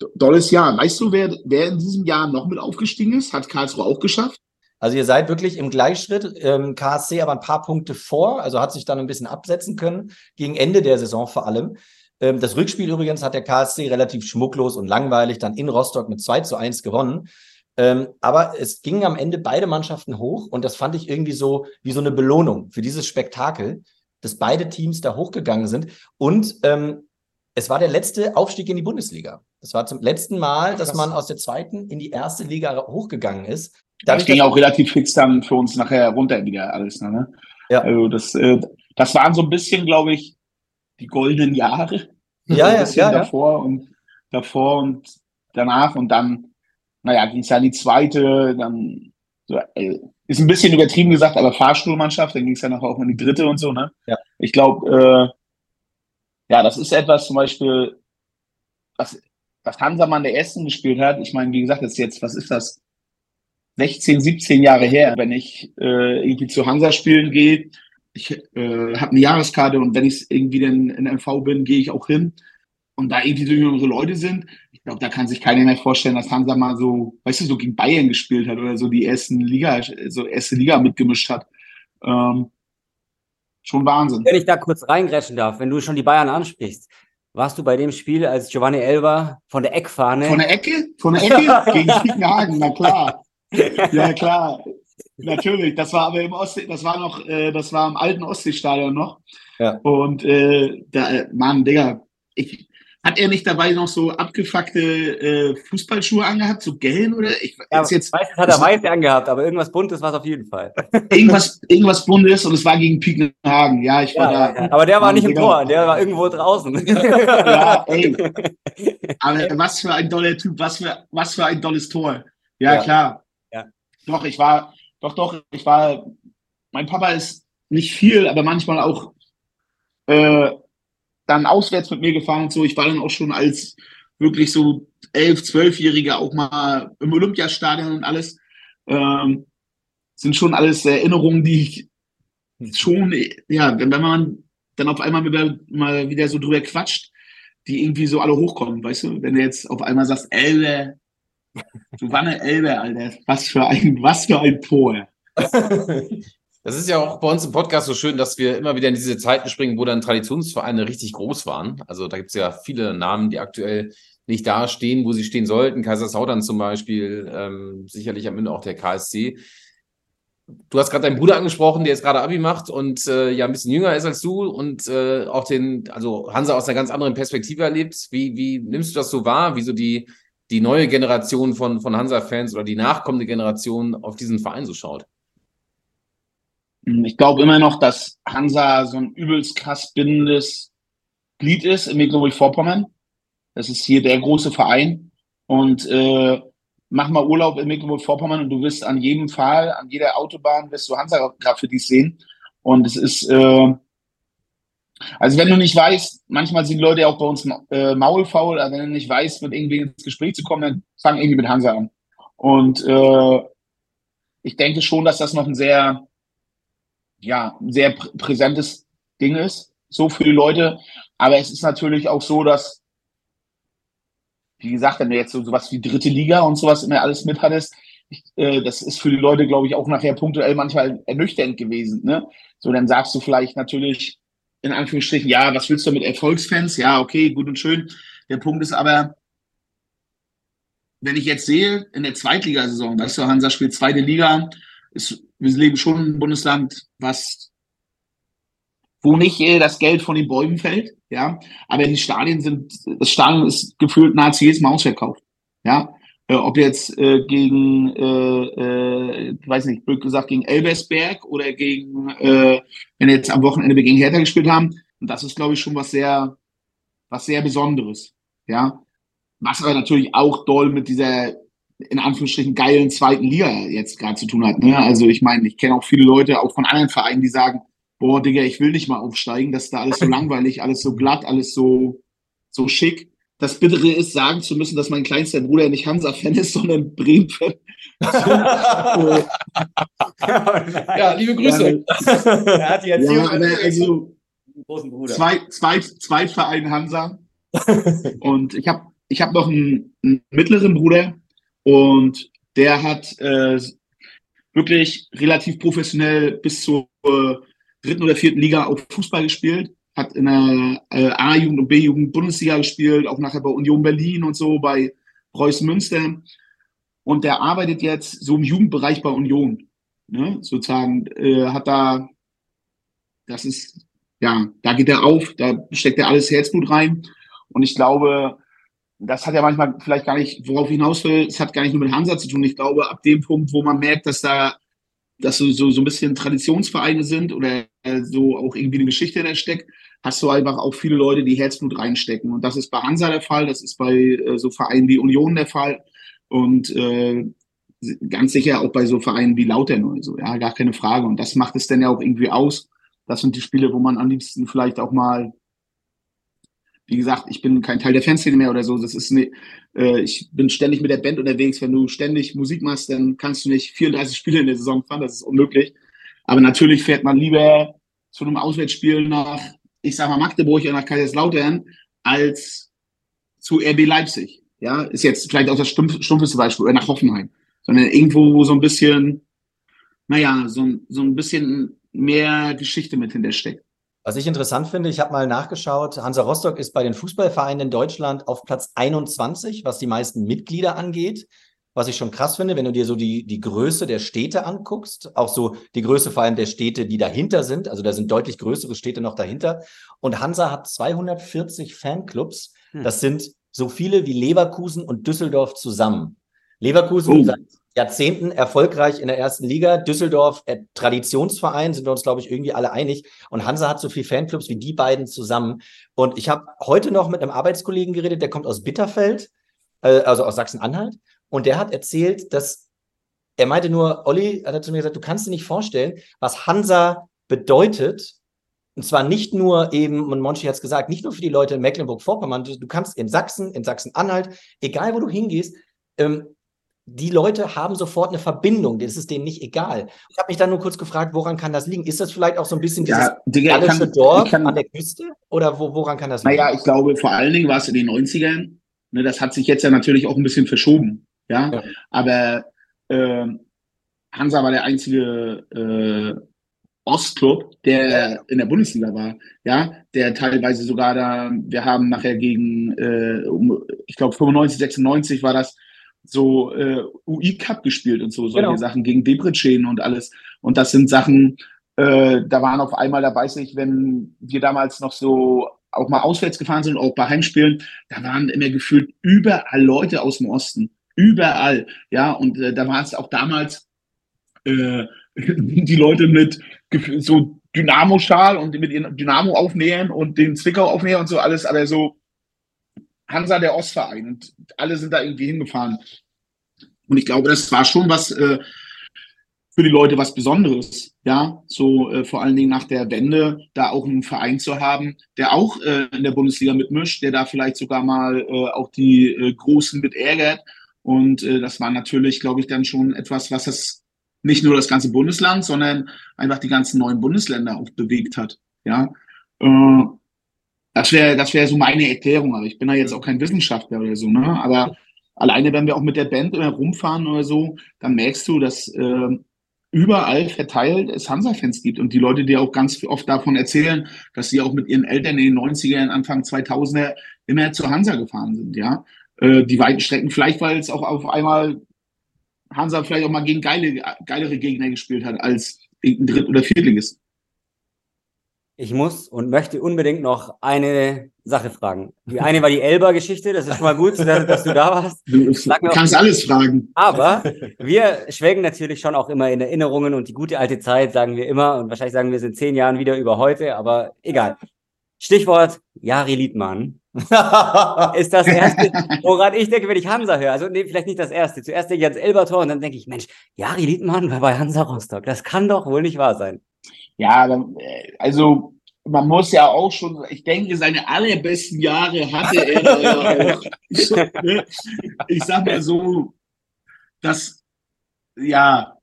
do- dolles Jahr. Weißt du, wer, wer in diesem Jahr noch mit aufgestiegen ist? Hat Karlsruhe auch geschafft? Also ihr seid wirklich im Gleichschritt, ähm, KSC aber ein paar Punkte vor, also hat sich dann ein bisschen absetzen können, gegen Ende der Saison vor allem. Ähm, das Rückspiel übrigens hat der KSC relativ schmucklos und langweilig dann in Rostock mit 2 zu 1 gewonnen. Ähm, aber es gingen am Ende beide Mannschaften hoch und das fand ich irgendwie so wie so eine Belohnung für dieses Spektakel, dass beide Teams da hochgegangen sind. Und ähm, es war der letzte Aufstieg in die Bundesliga. Das war zum letzten Mal, dass man aus der zweiten in die erste Liga hochgegangen ist. Das ging auch relativ fix dann für uns nachher runter wieder alles. Ne? Ja. Also das, äh, das waren so ein bisschen, glaube ich, die goldenen Jahre. Ja, ein ja, bisschen ja, ja. davor und davor und danach und dann, naja, ging es ja in die zweite, dann so, äh, ist ein bisschen übertrieben gesagt, aber Fahrstuhlmannschaft, dann ging es ja noch auch in die dritte und so, ne? Ja. Ich glaube, äh, ja, das ist etwas zum Beispiel, was, was Hansamann der Essen gespielt hat. Ich meine, wie gesagt, das ist jetzt, was ist das? 16, 17 Jahre her, wenn ich äh, irgendwie zu Hansa spielen gehe. Ich äh, habe eine Jahreskarte und wenn ich irgendwie dann in MV bin, gehe ich auch hin. Und da irgendwie so jüngere Leute sind, ich glaube, da kann sich keiner mehr vorstellen, dass Hansa mal so, weißt du, so gegen Bayern gespielt hat oder so die ersten Liga, so erste Liga mitgemischt hat. Ähm, schon Wahnsinn. Wenn ich da kurz reingrätschen darf, wenn du schon die Bayern ansprichst, warst du bei dem Spiel, als Giovanni Elber von der Eckfahne. Von der Ecke? Von der Ecke? gegen Spiekenhagen, na klar. Ja, klar. Natürlich. Das war aber im Ostsee, das war noch, äh, das war im alten Ostseestadion noch. Ja. Und äh, da, äh, Mann, Digga, ich, hat er nicht dabei noch so abgefuckte äh, Fußballschuhe angehabt, so gelb oder? Ich Ja, ist jetzt weiß, hat er weiß angehabt, aber irgendwas Buntes war es auf jeden Fall. irgendwas, irgendwas Bundes und es war gegen Piekenhagen. Ja, ich war Ja, da. Aber der war nicht im. Tor, der war irgendwo draußen. ja, ey. Aber was für ein toller Typ, was für, was für ein tolles Tor. Ja, Ja. klar. Ja. Doch, ich war, doch, doch, ich war, mein Papa ist nicht viel, aber manchmal auch äh, dann auswärts mit mir gefahren und so. Ich war dann auch schon als wirklich so elf, zwölfjähriger auch mal im Olympiastadion und alles. Ähm, sind schon alles Erinnerungen, die ich schon, ja, wenn man dann auf einmal wieder, mal wieder so drüber quatscht, die irgendwie so alle hochkommen, weißt du? Wenn du jetzt auf einmal sagst, Elbe, eine Elbe, Alter, was für ein, was für ein Tor. Das ist ja auch bei uns im Podcast so schön, dass wir immer wieder in diese Zeiten springen, wo dann Traditionsvereine richtig groß waren. Also da gibt es ja viele Namen, die aktuell nicht da stehen, wo sie stehen sollten. Kaiserslautern zum Beispiel, ähm, sicherlich am Ende auch der KSC. Du hast gerade deinen Bruder angesprochen, der jetzt gerade Abi macht und äh, ja ein bisschen jünger ist als du und äh, auch den, also Hansa aus einer ganz anderen Perspektive erlebt. Wie, wie nimmst du das so wahr, wie so die, die neue Generation von, von Hansa-Fans oder die nachkommende Generation auf diesen Verein so schaut? Ich glaube immer noch, dass Hansa so ein übelst krass bindendes Glied ist in Mecklenburg-Vorpommern. Das ist hier der große Verein. Und äh, mach mal Urlaub in Mecklenburg-Vorpommern und du wirst an jedem Fall, an jeder Autobahn, wirst du Hansa-Graffitis sehen. Und es ist, äh, also wenn du nicht weißt, manchmal sind Leute auch bei uns äh, maulfaul, aber wenn du nicht weißt, mit irgendwie ins Gespräch zu kommen, dann fang irgendwie mit Hansa an. Und äh, ich denke schon, dass das noch ein sehr, ja, sehr prä präsentes Ding ist, so für die Leute. Aber es ist natürlich auch so, dass, wie gesagt, wenn du jetzt so sowas wie dritte Liga und sowas immer alles mit hattest, ich, äh, das ist für die Leute, glaube ich, auch nachher punktuell manchmal ernüchternd gewesen. Ne? So, dann sagst du vielleicht natürlich in Anführungsstrichen, ja, was willst du mit Erfolgsfans? Ja, okay, gut und schön. Der Punkt ist aber, wenn ich jetzt sehe, in der Zweitligasaison, weißt du, Hansa spielt zweite Liga, ist, wir leben schon in einem Bundesland, was, wo nicht äh, das Geld von den Bäumen fällt, ja, aber die Stadien sind, das Stadion ist gefühlt nahezu jedes Mal ausverkauft, ja, äh, ob jetzt äh, gegen, äh, äh, weiß nicht, blöd gesagt, gegen Elbersberg oder gegen, äh, wenn wir jetzt am Wochenende gegen Hertha gespielt haben, und das ist, glaube ich, schon was sehr, was sehr Besonderes, ja, was aber natürlich auch doll mit dieser in Anführungsstrichen geilen zweiten Liga jetzt gerade zu tun hat. Ne? Also ich meine, ich kenne auch viele Leute, auch von anderen Vereinen, die sagen, boah, Digga, ich will nicht mal aufsteigen, das ist da alles so langweilig, alles so glatt, alles so, so schick. Das Bittere ist, sagen zu müssen, dass mein kleinster Bruder nicht Hansa-Fan ist, sondern Bremen-Fan. Ja, liebe Grüße. er hat die Erziehung ja, aber also großen Bruder. zwei, zwei, zwei Verein Hansa. und ich habe ich hab noch einen, einen mittleren Bruder und der hat äh, wirklich relativ professionell bis zur äh, dritten oder vierten Liga auch Fußball gespielt, hat in der äh, A-Jugend und B-Jugend Bundesliga gespielt, auch nachher bei Union Berlin und so, bei Preußen Münster. und der arbeitet jetzt so im Jugendbereich bei Union. Ne? Sozusagen äh, hat da, das ist, ja, da geht er auf, da steckt er alles Herzblut rein. Und ich glaube, das hat ja manchmal vielleicht gar nicht, worauf ich hinaus will, es hat gar nicht nur mit Hansa zu tun. Ich glaube, ab dem Punkt, wo man merkt, dass da dass so, so, so ein bisschen Traditionsvereine sind oder äh, so auch irgendwie eine Geschichte da steckt, hast du einfach auch viele Leute, die Herzblut reinstecken. Und das ist bei Hansa der Fall, das ist bei äh, so Vereinen wie Union der Fall und äh, ganz sicher auch bei so Vereinen wie Lautern so, ja, gar keine Frage. Und das macht es dann ja auch irgendwie aus. Das sind die Spiele, wo man am liebsten vielleicht auch mal wie gesagt, ich bin kein Teil der Fanszene mehr oder so. Das ist ne, äh, ich bin ständig mit der Band unterwegs. Wenn du ständig Musik machst, dann kannst du nicht 34 Spiele in der Saison fahren. Das ist unmöglich. Aber natürlich fährt man lieber zu einem Auswärtsspiel nach, ich sag mal, Magdeburg oder nach Kaiserslautern als zu RB Leipzig. Ja, ist jetzt vielleicht auch das stumpfeste Beispiel, oder nach Hoffenheim. Sondern irgendwo, wo so ein bisschen, naja, so, so ein bisschen mehr Geschichte mit hinter steckt. Was ich interessant finde, ich habe mal nachgeschaut, Hansa Rostock ist bei den Fußballvereinen in Deutschland auf Platz 21, was die meisten Mitglieder angeht. Was ich schon krass finde, wenn du dir so die, die Größe der Städte anguckst, auch so die Größe vor allem der Städte, die dahinter sind. Also da sind deutlich größere Städte noch dahinter. Und Hansa hat 240 Fanclubs. Hm. Das sind so viele wie Leverkusen und Düsseldorf zusammen. Leverkusen oh. seit Jahrzehnten erfolgreich in der ersten Liga. Düsseldorf, äh, Traditionsverein, sind wir uns, glaube ich, irgendwie alle einig. Und Hansa hat so viele Fanclubs wie die beiden zusammen. Und ich habe heute noch mit einem Arbeitskollegen geredet, der kommt aus Bitterfeld, äh, also aus Sachsen-Anhalt. Und der hat erzählt, dass er meinte nur, Olli hat er zu mir gesagt, du kannst dir nicht vorstellen, was Hansa bedeutet. Und zwar nicht nur eben, und Monchi hat es gesagt, nicht nur für die Leute in Mecklenburg-Vorpommern, du kannst in Sachsen, in Sachsen-Anhalt, egal wo du hingehst, ähm, die Leute haben sofort eine Verbindung, das ist denen nicht egal. Ich habe mich dann nur kurz gefragt, woran kann das liegen? Ist das vielleicht auch so ein bisschen dieses ja, gallische Dorf kann, an der Küste? Oder wo, woran kann das liegen? Naja, ich glaube, vor allen Dingen war es in den 90ern. Ne, das hat sich jetzt ja natürlich auch ein bisschen verschoben. Ja, ja. aber äh, Hansa war der einzige äh, Ostclub, der ja. in der Bundesliga war, ja, der teilweise sogar da, wir haben nachher gegen, äh, um, ich glaube 95, 96 war das, so äh, UI Cup gespielt und so solche genau. Sachen gegen Debrecen und alles. Und das sind Sachen, äh, da waren auf einmal, da weiß ich, wenn wir damals noch so auch mal auswärts gefahren sind, auch bei Heimspielen, da waren immer gefühlt überall Leute aus dem Osten. Überall. Ja, und äh, da war es auch damals äh, die Leute mit so Dynamo-Schal und mit ihren Dynamo aufnähern und den Zwickau aufnähern und so alles, aber so Hansa der Ostverein und alle sind da irgendwie hingefahren. Und ich glaube, das war schon was äh, für die Leute was Besonderes, ja, so äh, vor allen Dingen nach der Wende, da auch einen Verein zu haben, der auch äh, in der Bundesliga mitmischt, der da vielleicht sogar mal äh, auch die äh, Großen mit ärgert. Und äh, das war natürlich, glaube ich, dann schon etwas, was das nicht nur das ganze Bundesland, sondern einfach die ganzen neuen Bundesländer auch bewegt hat, ja. Das wäre das wäre so meine Erklärung. Aber ich bin da jetzt auch kein Wissenschaftler oder so, ne? Aber alleine, wenn wir auch mit der Band immer rumfahren oder so, dann merkst du, dass äh, überall verteilt es Hansa-Fans gibt und die Leute, die auch ganz oft davon erzählen, dass sie auch mit ihren Eltern in den 90er, Anfang 2000er immer zu Hansa gefahren sind, ja. Äh, die weiten Strecken, vielleicht weil es auch auf einmal Hansa vielleicht auch mal gegen geile, geilere Gegner gespielt hat als irgendein Dritt- oder Viertligist. Ich muss und möchte unbedingt noch eine Sache fragen. Die eine war die Elba-Geschichte, das ist schon mal gut, dass, dass du da warst. Du kannst alles fragen. Aber wir schwelgen natürlich schon auch immer in Erinnerungen und die gute alte Zeit sagen wir immer und wahrscheinlich sagen wir es in zehn Jahren wieder über heute, aber egal. Stichwort Jari Liedmann. ist das erste, woran ich denke, wenn ich Hansa höre. Also nee, vielleicht nicht das erste. Zuerst denke ich ans Elbertor und dann denke ich, Mensch, Jari Liedmann war bei Hansa Rostock. Das kann doch wohl nicht wahr sein. Ja, äh, also man muss ja auch schon, ich denke, seine allerbesten Jahre hatte er ja auch. Ich, sag mal so, das, ja,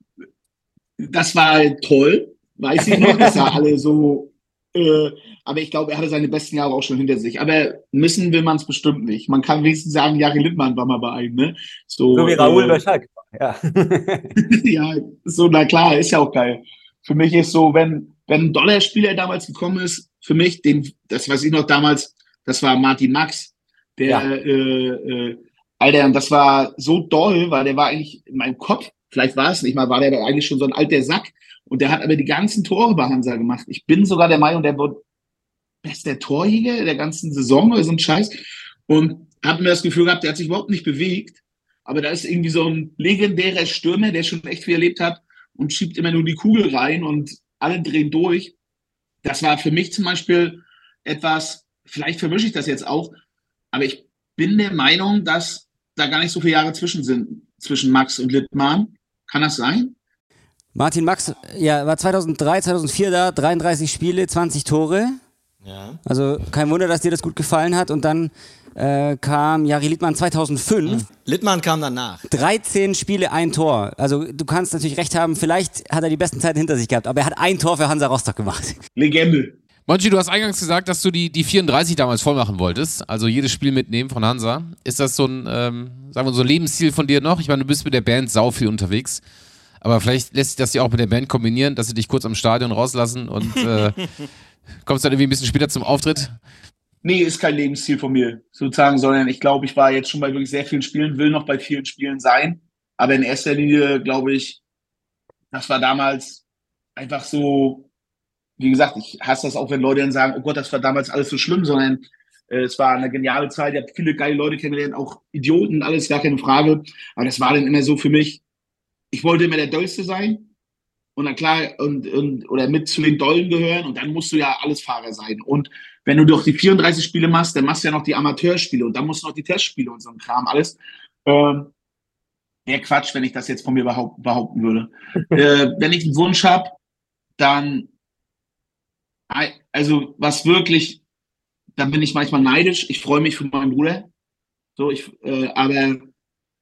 das war toll, weiß ich noch, das war alle so, äh, aber ich glaube, er hatte seine besten Jahre auch schon hinter sich. Aber missen will man es bestimmt nicht. Man kann wenigstens sagen, Jari Littmann war mal bei einem, ne? So, so wie Raoul äh, bei Schalke. Ja. ja, so, na klar, ist ja auch geil für mich ist so, wenn, wenn ein Dollarspieler damals gekommen ist, für mich, den, das weiß ich noch damals, das war Martin Max, der ja. äh, äh, Alter, und das war so doll, weil der war eigentlich in meinem Kopf, vielleicht war es nicht mal, war der eigentlich schon so ein alter Sack. Und der hat aber die ganzen Tore bei Hansa gemacht. Ich bin sogar der Meinung, der wird bester Torjäger der ganzen Saison oder so ein Scheiß. Und habe mir das Gefühl gehabt, der hat sich überhaupt nicht bewegt. Aber da ist irgendwie so ein legendärer Stürmer, der schon echt viel erlebt hat und schiebt immer nur die Kugel rein und alle drehen durch. Das war für mich zum Beispiel etwas, vielleicht vermische ich das jetzt auch, aber ich bin der Meinung, dass da gar nicht so viele Jahre zwischen sind, zwischen Max und Littmann. Kann das sein? Martin Max, ja, war 2003, 2004 da, 33 Spiele, 20 Tore. Ja. Also kein Wunder, dass dir das gut gefallen hat. Und dann äh, kam Jari Littmann 2005. Littmann kam danach. 13 Spiele, ein Tor. Also du kannst natürlich recht haben, vielleicht hat er die besten Zeiten hinter sich gehabt, aber er hat ein Tor für Hansa Rostock gemacht. Legende. Monchi, du hast eingangs gesagt, dass du die, die 34 damals voll machen wolltest, also jedes Spiel mitnehmen von Hansa. Ist das so ein, ähm, sagen wir so ein Lebensziel von dir noch? Ich meine, du bist mit der Band sau viel unterwegs, aber vielleicht lässt sich das ja auch mit der Band kombinieren, dass sie dich kurz am Stadion rauslassen und äh, kommst dann irgendwie ein bisschen später zum Auftritt. Nee, ist kein Lebensziel von mir, sozusagen, sondern ich glaube, ich war jetzt schon bei wirklich sehr vielen Spielen, will noch bei vielen Spielen sein. Aber in erster Linie, glaube ich, das war damals einfach so, wie gesagt, ich hasse das auch, wenn Leute dann sagen, oh Gott, das war damals alles so schlimm, sondern äh, es war eine geniale Zeit, ich habe viele geile Leute kennengelernt, auch Idioten, alles gar keine Frage. Aber das war dann immer so für mich, ich wollte immer der Dollste sein und dann klar, und, und, oder mit zu den Dollen gehören und dann musst du ja alles Fahrer sein. Und wenn du doch die 34 Spiele machst, dann machst du ja noch die Amateurspiele und dann musst du noch die Testspiele und so ein Kram, alles. Ähm, Wäre Quatsch, wenn ich das jetzt von mir behaupt, behaupten würde. äh, wenn ich einen Wunsch habe, dann also was wirklich, da bin ich manchmal neidisch. Ich freue mich für meinen Bruder. So, ich, äh, aber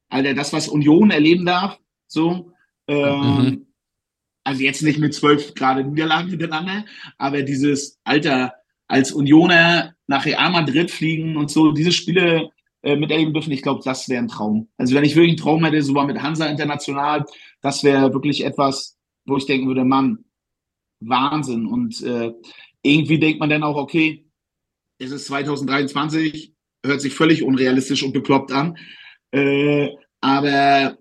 Alter, das, was Union erleben darf, so, ähm, mhm. Also jetzt nicht mit zwölf gerade Niederlagen miteinander, aber dieses Alter, als Unioner nach Real Madrid fliegen und so, diese Spiele äh, miterleben dürfen, ich glaube, das wäre ein Traum. Also wenn ich wirklich einen Traum hätte, so war mit Hansa International, das wäre wirklich etwas, wo ich denken würde, Mann, Wahnsinn. Und äh, irgendwie denkt man dann auch, okay, es ist 2023, hört sich völlig unrealistisch und bekloppt an. Äh, aber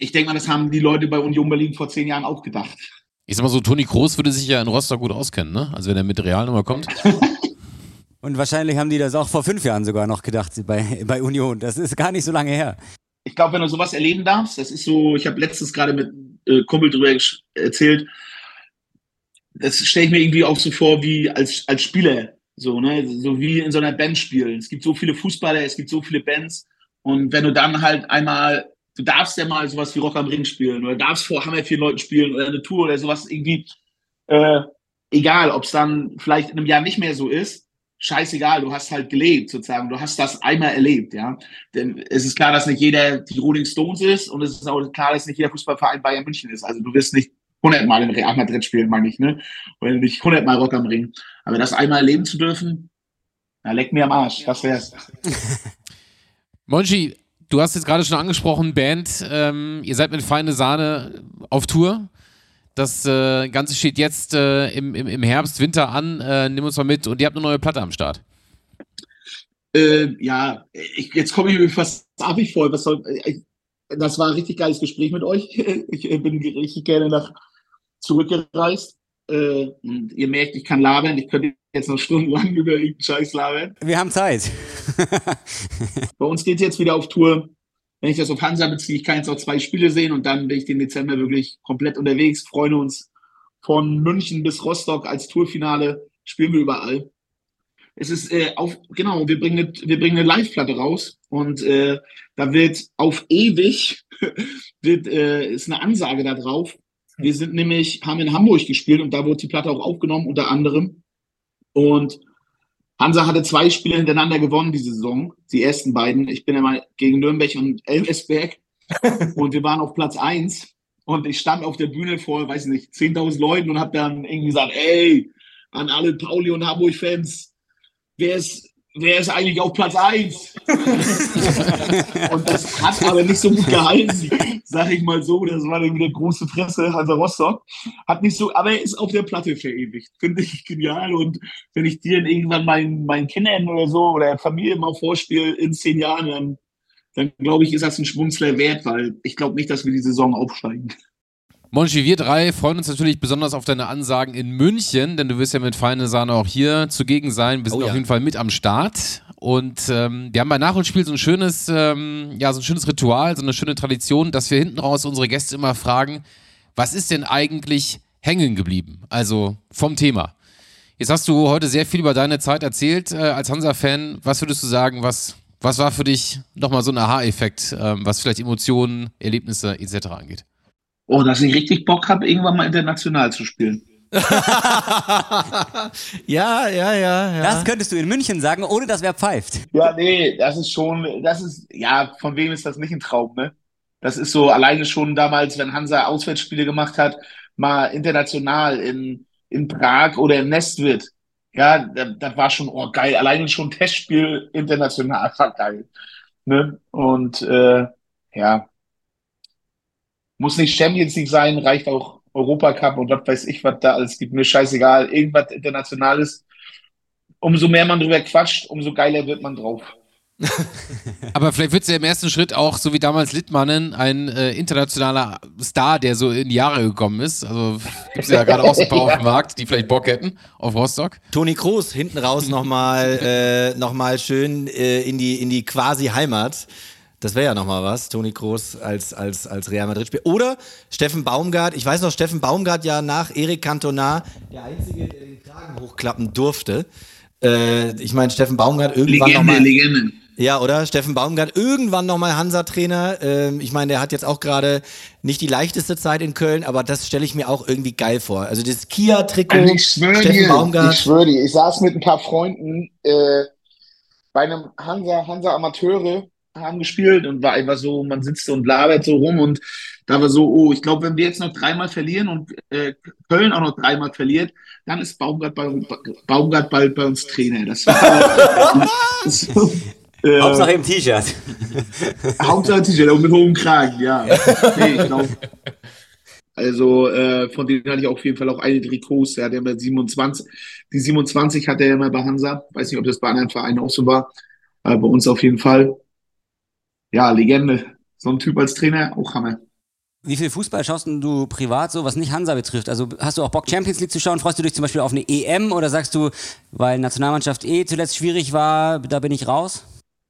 ich denke mal, das haben die Leute bei Union Berlin vor zehn Jahren auch gedacht. Ich sag mal so, Toni Kroos würde sich ja in Rostock gut auskennen, ne? Also wenn er mit Real nochmal kommt. Und wahrscheinlich haben die das auch vor fünf Jahren sogar noch gedacht bei, bei Union. Das ist gar nicht so lange her. Ich glaube, wenn du sowas erleben darfst, das ist so, ich habe letztens gerade mit äh, Kumpel drüber erzählt, das stelle ich mir irgendwie auch so vor wie als, als Spieler, so, ne, so wie in so einer Band spielen. Es gibt so viele Fußballer, es gibt so viele Bands und wenn du dann halt einmal, du darfst ja mal sowas wie Rock am Ring spielen oder darfst vor hammer vielen Leuten spielen oder eine Tour oder sowas irgendwie, äh, egal, ob es dann vielleicht in einem Jahr nicht mehr so ist, scheißegal, du hast halt gelebt sozusagen, du hast das einmal erlebt, ja. Denn es ist klar, dass nicht jeder die Rolling Stones ist und es ist auch klar, dass nicht jeder Fußballverein Bayern München ist. Also du wirst nicht 100 Mal in Real Madrid spielen, meine ich, ne? Oder nicht 100 Mal Rock am Ring. Aber das einmal erleben zu dürfen, na, leck mir am Arsch, das wär's. Monchi, du hast jetzt gerade schon angesprochen, Band, ähm, ihr seid mit Feine Sahne auf Tour. Das äh, Ganze steht jetzt äh, im, im, im Herbst, Winter an. Äh, nimm uns mal mit und ihr habt eine neue Platte am Start. Äh, ja, ich, jetzt komme ich mir fast abig vor. Soll, ich, das war ein richtig geiles Gespräch mit euch. Ich bin richtig gerne nach zurückgereist. Äh, und ihr merkt, ich kann labern. Ich könnte jetzt noch stundenlang über irgendeinen Scheiß labern. Wir haben Zeit. Bei uns geht es jetzt wieder auf Tour. Wenn ich das auf Hansa beziehe, ich kann jetzt auch zwei Spiele sehen und dann bin ich den Dezember wirklich komplett unterwegs. Freuen uns von München bis Rostock als Tourfinale. Spielen wir überall. Es ist äh, auf, genau, wir bringen eine, wir bringen eine Live-Platte raus und äh, da wird auf ewig wird, äh, ist eine Ansage da drauf. Wir sind nämlich, haben in Hamburg gespielt und da wurde die Platte auch aufgenommen, unter anderem. Und Hansa hatte zwei Spiele hintereinander gewonnen diese Saison, die ersten beiden. Ich bin ja mal gegen Nürnberg und Elversberg und wir waren auf Platz eins und ich stand auf der Bühne vor, weiß nicht, 10.000 Leuten und habe dann irgendwie gesagt, ey, an alle Pauli und Hamburg-Fans, wer ist wer ist eigentlich auf Platz 1? und das hat aber nicht so gut gehalten, sag ich mal so. Das war dann wieder große Fresse, Hansa Rostock. Hat nicht so, aber er ist auf der Platte verewigt. Finde ich genial. Und wenn ich dir irgendwann meinen, meinen Kindern oder so oder Familie mal vorspiele in zehn Jahren, dann dann glaube ich, ist das ein Schmunzler wert, weil ich glaube nicht, dass wir die Saison aufsteigen. Monchi, wir drei freuen uns natürlich besonders auf deine Ansagen in München, denn du wirst ja mit Feine Sahne auch hier zugegen sein. Wir sind Oh ja. auf jeden Fall mit am Start. Und ähm, wir haben bei Nachholspiel so ein schönes, ähm, ja, so ein schönes Ritual, so eine schöne Tradition, dass wir hinten raus unsere Gäste immer fragen, was ist denn eigentlich hängen geblieben? Also vom Thema. Jetzt hast du heute sehr viel über deine Zeit erzählt äh, als Hansa-Fan. Was würdest du sagen, was, was war für dich nochmal so ein Aha-Effekt, ähm, was vielleicht Emotionen, Erlebnisse etc. angeht? Oh, dass ich richtig Bock habe, irgendwann mal international zu spielen. Ja, ja, ja, ja. Das könntest du in München sagen, ohne dass wer pfeift. Ja, nee, das ist schon, das ist, ja, von wem ist das nicht ein Traum, ne? Das ist so alleine schon damals, wenn Hansa Auswärtsspiele gemacht hat, mal international in, in Prag oder in Nestwit. Ja, das, das war schon, oh geil, alleine schon Testspiel international war geil. Ne? Und äh, ja, muss nicht Champions League sein, reicht auch Europacup und was weiß ich, was da alles gibt. Mir scheißegal, irgendwas Internationales. Umso mehr man drüber quatscht, umso geiler wird man drauf. Aber vielleicht wird es ja im ersten Schritt auch, so wie damals Littmannen, ein äh, internationaler Star, der so in die Jahre gekommen ist. Also gibt es ja gerade auch so ein paar auf dem Markt, die vielleicht Bock hätten auf Rostock. Toni Kroos hinten raus nochmal äh, noch mal schön äh, in die, in die quasi Heimat. Das wäre ja nochmal was, Toni Kroos als, als, als Real Madrid-Spieler. Oder Steffen Baumgart. Ich weiß noch, Steffen Baumgart ja nach Erik Cantona der Einzige, der den Kragen hochklappen durfte. Äh, ich meine, Steffen Baumgart irgendwann nochmal. Legende. Ja, oder? Steffen Baumgart irgendwann nochmal Hansa-Trainer. Ähm, ich meine, der hat jetzt auch gerade nicht die leichteste Zeit in Köln, aber das stelle ich mir auch irgendwie geil vor. Also das Kia-Trikot, Also Steffen dir, Baumgart. ich schwöre dir, ich saß mit ein paar Freunden äh, bei einem Hansa, Hansa Amateure haben gespielt und war einfach so, man sitzt und labert so rum und da war so, oh, ich glaube, wenn wir jetzt noch dreimal verlieren und äh, Köln auch noch dreimal verliert, dann ist Baumgart, bei, Baumgart bald bei uns Trainer. Das war so, äh, Hauptsache im T-Shirt. Hauptsache T-Shirt und mit hohem Kragen, ja. Nee, ich glaube. Also äh, von denen hatte ich auf jeden Fall auch eine Trikots. Der hat ja immer 27. Die 27 hatte er immer bei Hansa. Weiß nicht, ob das bei anderen Vereinen auch so war. Aber bei uns auf jeden Fall. Ja, Legende. So ein Typ als Trainer, auch Hammer. Wie viel Fußball schaust du privat so, was nicht Hansa betrifft? Also hast du auch Bock, Champions League zu schauen? Freust du dich zum Beispiel auf eine EM oder sagst du, weil Nationalmannschaft eh zuletzt schwierig war, da bin ich raus?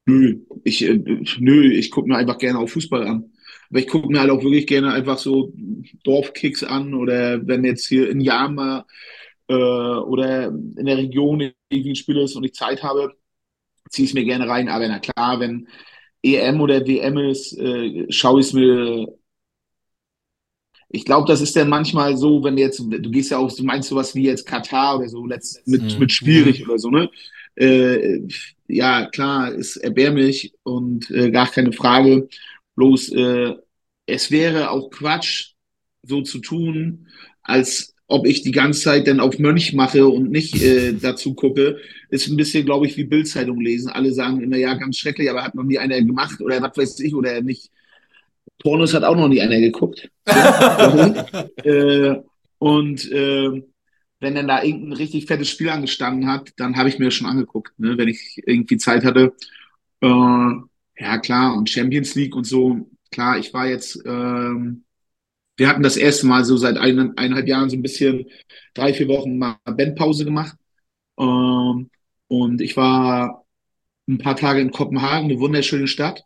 Nö, ich, äh, nö, ich gucke mir einfach gerne auch Fußball an. Aber ich gucke mir halt auch wirklich gerne einfach so Dorfkicks an oder wenn jetzt hier in Jama äh, oder in der Region irgendwie ein Spiel ist und ich Zeit habe, ziehe ich es mir gerne rein. Aber na klar, wenn EM oder WM ist, äh, schaue ich es mir. Ich glaube, das ist dann manchmal so, wenn du jetzt, du gehst ja auch, du meinst sowas wie jetzt Katar oder so, letzt, mit, mit schwierig oder so, ne? Äh, ja, klar, ist erbärmlich und äh, gar keine Frage. Bloß, äh, es wäre auch Quatsch, so zu tun, als ob ich die ganze Zeit dann auf Mönch mache und nicht äh, dazu gucke. Ist ein bisschen, glaube ich, wie Bildzeitung lesen. Alle sagen immer, ja, ganz schrecklich, aber hat noch nie einer gemacht oder was weiß ich oder nicht. Pornos hat auch noch nie einer geguckt. Äh, und äh, wenn dann da irgendein richtig fettes Spiel angestanden hat, dann habe ich mir das schon angeguckt, ne, wenn ich irgendwie Zeit hatte. Äh, ja, klar, und Champions League und so, klar, ich war jetzt, ähm, wir hatten das erste Mal so seit ein, eineinhalb Jahren so ein bisschen drei, vier Wochen mal Bandpause gemacht. Ähm, und ich war ein paar Tage in Kopenhagen, eine wunderschöne Stadt,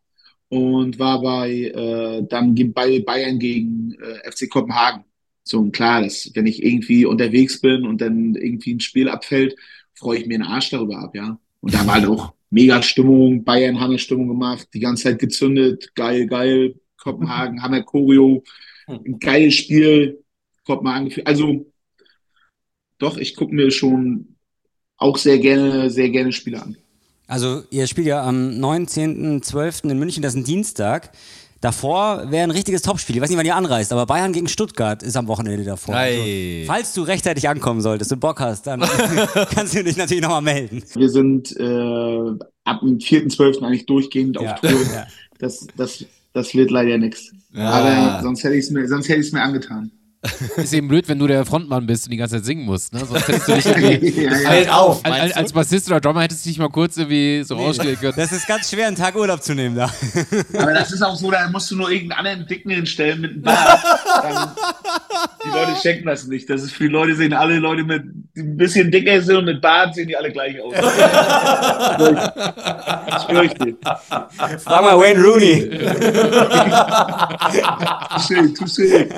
und war bei äh, dann bei Bayern gegen äh, FC Kopenhagen. So, und klar, dass, wenn ich irgendwie unterwegs bin und dann irgendwie ein Spiel abfällt, freue ich mir den Arsch darüber ab, ja. Und da war halt auch mega Stimmung, Bayern haben eine Stimmung gemacht, die ganze Zeit gezündet, geil, geil, Kopenhagen, Hammer Choreo, ein geiles Spiel, Kopenhagen. Also, doch, ich gucke mir schon auch sehr gerne, sehr gerne Spiele an. Also ihr spielt ja am 19.12. in München, das ist ein Dienstag. Davor wäre ein richtiges Topspiel. Ich weiß nicht, wann ihr anreist, aber Bayern gegen Stuttgart ist am Wochenende davor. Also, falls du rechtzeitig ankommen solltest und Bock hast, dann kannst du dich natürlich nochmal melden. Wir sind äh, ab dem 4.12. eigentlich durchgehend auf Ja. Tour. Ja. Das, das, das wird leider nichts. Ja. Aber sonst hätte ich es mir, sonst hätte ich es mir angetan. Ist eben blöd, wenn du der Frontmann bist und die ganze Zeit singen musst. Ne? Sonst hättest du dich irgendwie. Ja, ja. Fällt auf. Als, als, als Bassist oder Drummer hättest du dich mal kurz irgendwie so rausstellen können. Das ist ganz schwer, einen Tag Urlaub zu nehmen da. Aber das ist auch so, da musst du nur irgendeinen anderen Dicken hinstellen mit einem Bart. Dann, die Leute checken das nicht. Das ist für die Leute sehen alle Leute mit die ein bisschen dicker sind und mit Bart sehen die alle gleich aus. Das fürchte. Frag mal Wayne Rooney. Touché, touché.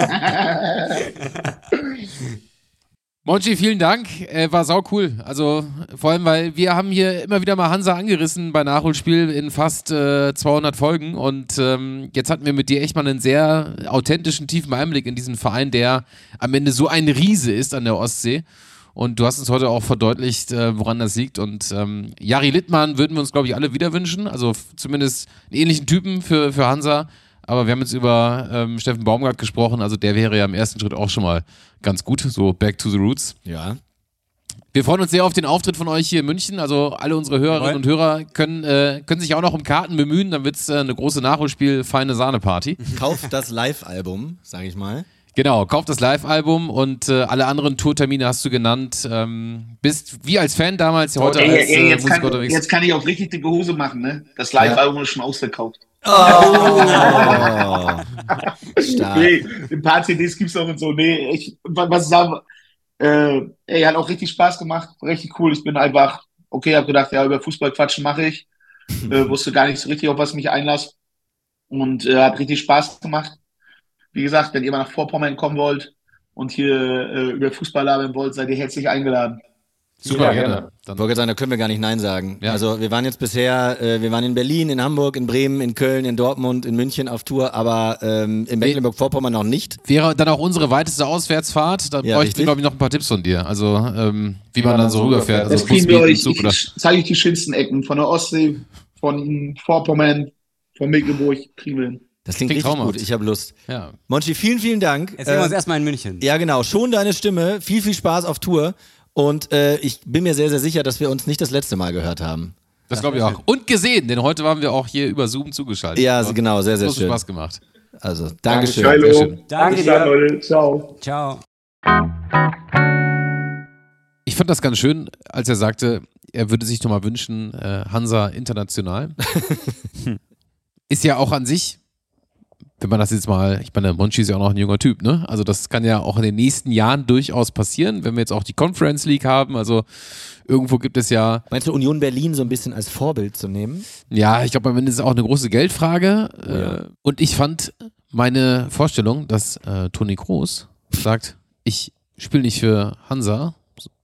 Monchi, vielen Dank. Äh, war sau cool. Also vor allem, weil wir haben hier immer wieder mal Hansa angerissen bei Nachholspiel in fast äh, 200 Folgen und ähm, jetzt hatten wir mit dir echt mal einen sehr authentischen, tiefen Einblick in diesen Verein, der am Ende so ein Riese ist an der Ostsee. Und du hast uns heute auch verdeutlicht, äh, woran das liegt. Und ähm, Jari Littmann würden wir uns, glaube ich, alle wieder wünschen. Also zumindest einen ähnlichen Typen für, für Hansa. Aber wir haben jetzt über ähm, Steffen Baumgart gesprochen. Also der wäre ja im ersten Schritt auch schon mal ganz gut. So back to the roots. Ja. Wir freuen uns sehr auf den Auftritt von euch hier in München. Also alle unsere Hörerinnen Jawohl. und Hörer können, äh, können sich auch noch um Karten bemühen. Dann wird es äh, eine große Nachholspiel, feine Sahne-Party. Kauf das Live-Album, sag ich mal. Genau, kauft das Live-Album und äh, alle anderen Tourtermine hast du genannt. Ähm, bist wie als Fan damals, heute Ey, als ey, äh, jetzt, kann, jetzt kann ich auch richtig dicke Hose machen, ne? Das Live-Album ist schon ausverkauft. Oh. Stark. Nee, ein paar CDs gibt's noch und so. Nee, ich, wa- was ich sagen, äh, ey, hat auch richtig Spaß gemacht. Richtig cool. Ich bin einfach, okay, hab gedacht, ja, über Fußball quatschen mache ich. Äh, wusste gar nicht so richtig, auf was ich mich einlasse. Und äh, hat richtig Spaß gemacht. Wie gesagt, wenn ihr mal nach Vorpommern kommen wollt und hier äh, über Fußball labern wollt, seid ihr herzlich eingeladen. Super, Ja, gerne. gerne. Dann, Ich wollte sagen, da können wir gar nicht Nein sagen. Ja. Also wir waren jetzt bisher, äh, wir waren in Berlin, in Hamburg, in Bremen, in Köln, in Dortmund, in München auf Tour, aber ähm, in Mecklenburg-Vorpommern noch nicht. wäre dann auch unsere weiteste Auswärtsfahrt. Da Ja, bräuchten wir, glaube ich, noch ein paar Tipps von dir. Also, ähm, wie man dann so rüberfährt. Also Jetzt kriegen wir Mieten, euch, Zug oder. ich zeige euch die schönsten Ecken von der Ostsee, von Vorpommern, von Mecklenburg, hin. Das klingt, Klingt richtig traumhaft. gut, ich habe Lust. Ja. Monchi, vielen, vielen Dank. Jetzt sehen wir uns Äh, erstmal in München. ja, genau, schon deine Stimme, viel, viel Spaß auf Tour und äh, ich bin mir sehr, sehr sicher, dass wir uns nicht das letzte Mal gehört haben. Das glaube ich auch. Und gesehen, denn heute waren wir auch hier über Zoom zugeschaltet. Ja, Also, genau, sehr, sehr schön. Spaß gemacht. Also, Dankeschön. Hallo. sehr schön. Danke. Leute. Ciao. Ciao. Ich fand das ganz schön, als er sagte, er würde sich nochmal wünschen, äh, Hansa international. ist ja auch an sich, wenn man das jetzt mal, ich meine, Monchi ist ja auch noch ein junger Typ, ne? Also das kann ja auch in den nächsten Jahren durchaus passieren, wenn wir jetzt auch die Conference League haben. Also irgendwo gibt es ja, Meinst du Union Berlin so ein bisschen als Vorbild zu nehmen? ja, ich glaube, am Ende ist es auch eine große Geldfrage. Äh, und ich fand meine Vorstellung, dass äh, Toni Kroos sagt, ich spiele nicht für Hansa,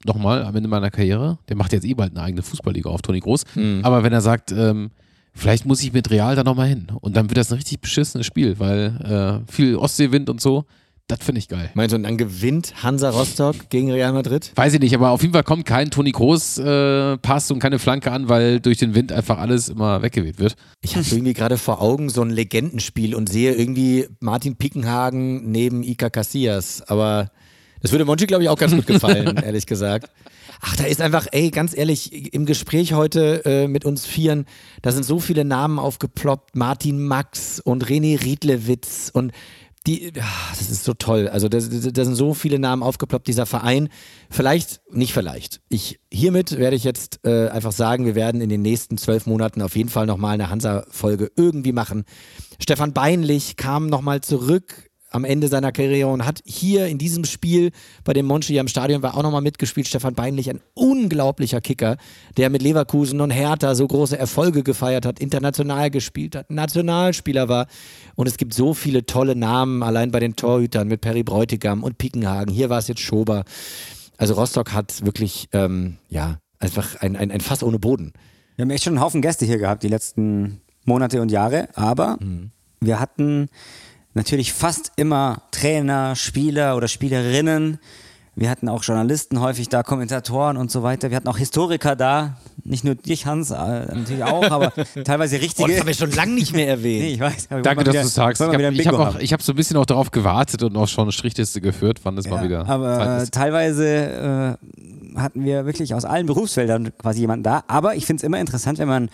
nochmal am Ende meiner Karriere, der macht jetzt eh bald eine eigene Fußballliga auf, Toni Groß. Aber wenn er sagt, ähm, vielleicht muss ich mit Real da nochmal hin und dann wird das ein richtig beschissenes Spiel, weil äh, viel Ostseewind und so, das finde ich geil. Meinst du, und dann gewinnt Hansa Rostock gegen Real Madrid? Weiß ich nicht, aber auf jeden Fall kommt kein Toni Groß äh, Pass und keine Flanke an, weil durch den Wind einfach alles immer weggeweht wird. Ich habe irgendwie gerade vor Augen so ein Legendenspiel und sehe irgendwie Martin Pickenhagen neben Ika Casillas. Aber das würde Monchi, glaube ich, auch ganz gut gefallen, ehrlich gesagt. Ach, da ist einfach, ey, ganz ehrlich, im Gespräch heute äh, mit uns Vieren, da sind so viele Namen aufgeploppt. Martin Max und René Riedlewitz und die, ah, das ist so toll. Also da, da da sind so viele Namen aufgeploppt, dieser Verein. Vielleicht, nicht vielleicht. Ich, hiermit werde ich jetzt äh, einfach sagen, wir werden in den nächsten zwölf Monaten auf jeden Fall nochmal eine Hansa-Folge irgendwie machen. Stefan Beinlich kam nochmal zurück am Ende seiner Karriere und hat hier in diesem Spiel bei dem Monchi am Stadion war auch nochmal mitgespielt. Stefan Beinlich, ein unglaublicher Kicker, der mit Leverkusen und Hertha so große Erfolge gefeiert hat, international gespielt hat, Nationalspieler war. Und es gibt so viele tolle Namen, allein bei den Torhütern mit Perry Bräutigam und Pickenhagen. Hier war es jetzt Schober. Also Rostock hat wirklich, ähm, ja, einfach ein, ein, ein Fass ohne Boden. Wir haben echt schon einen Haufen Gäste hier gehabt, die letzten Monate und Jahre, aber wir hatten natürlich fast immer Trainer, Spieler oder Spielerinnen. Wir hatten auch Journalisten häufig da, Kommentatoren und so weiter. Wir hatten auch Historiker da, nicht nur dich, Hans, äh, natürlich auch, aber teilweise Oh, richtige. das haben wir schon lange nicht mehr erwähnt. nee, ich weiß. Danke, dass wieder- du es sagst. Ich habe ich hab auch- ich hab so ein bisschen auch darauf gewartet und auch schon eine Strichliste geführt, wann es mal wieder aber äh, ist. teilweise äh, hatten wir wirklich aus allen Berufsfeldern quasi jemanden da. Aber ich finde es immer interessant, wenn man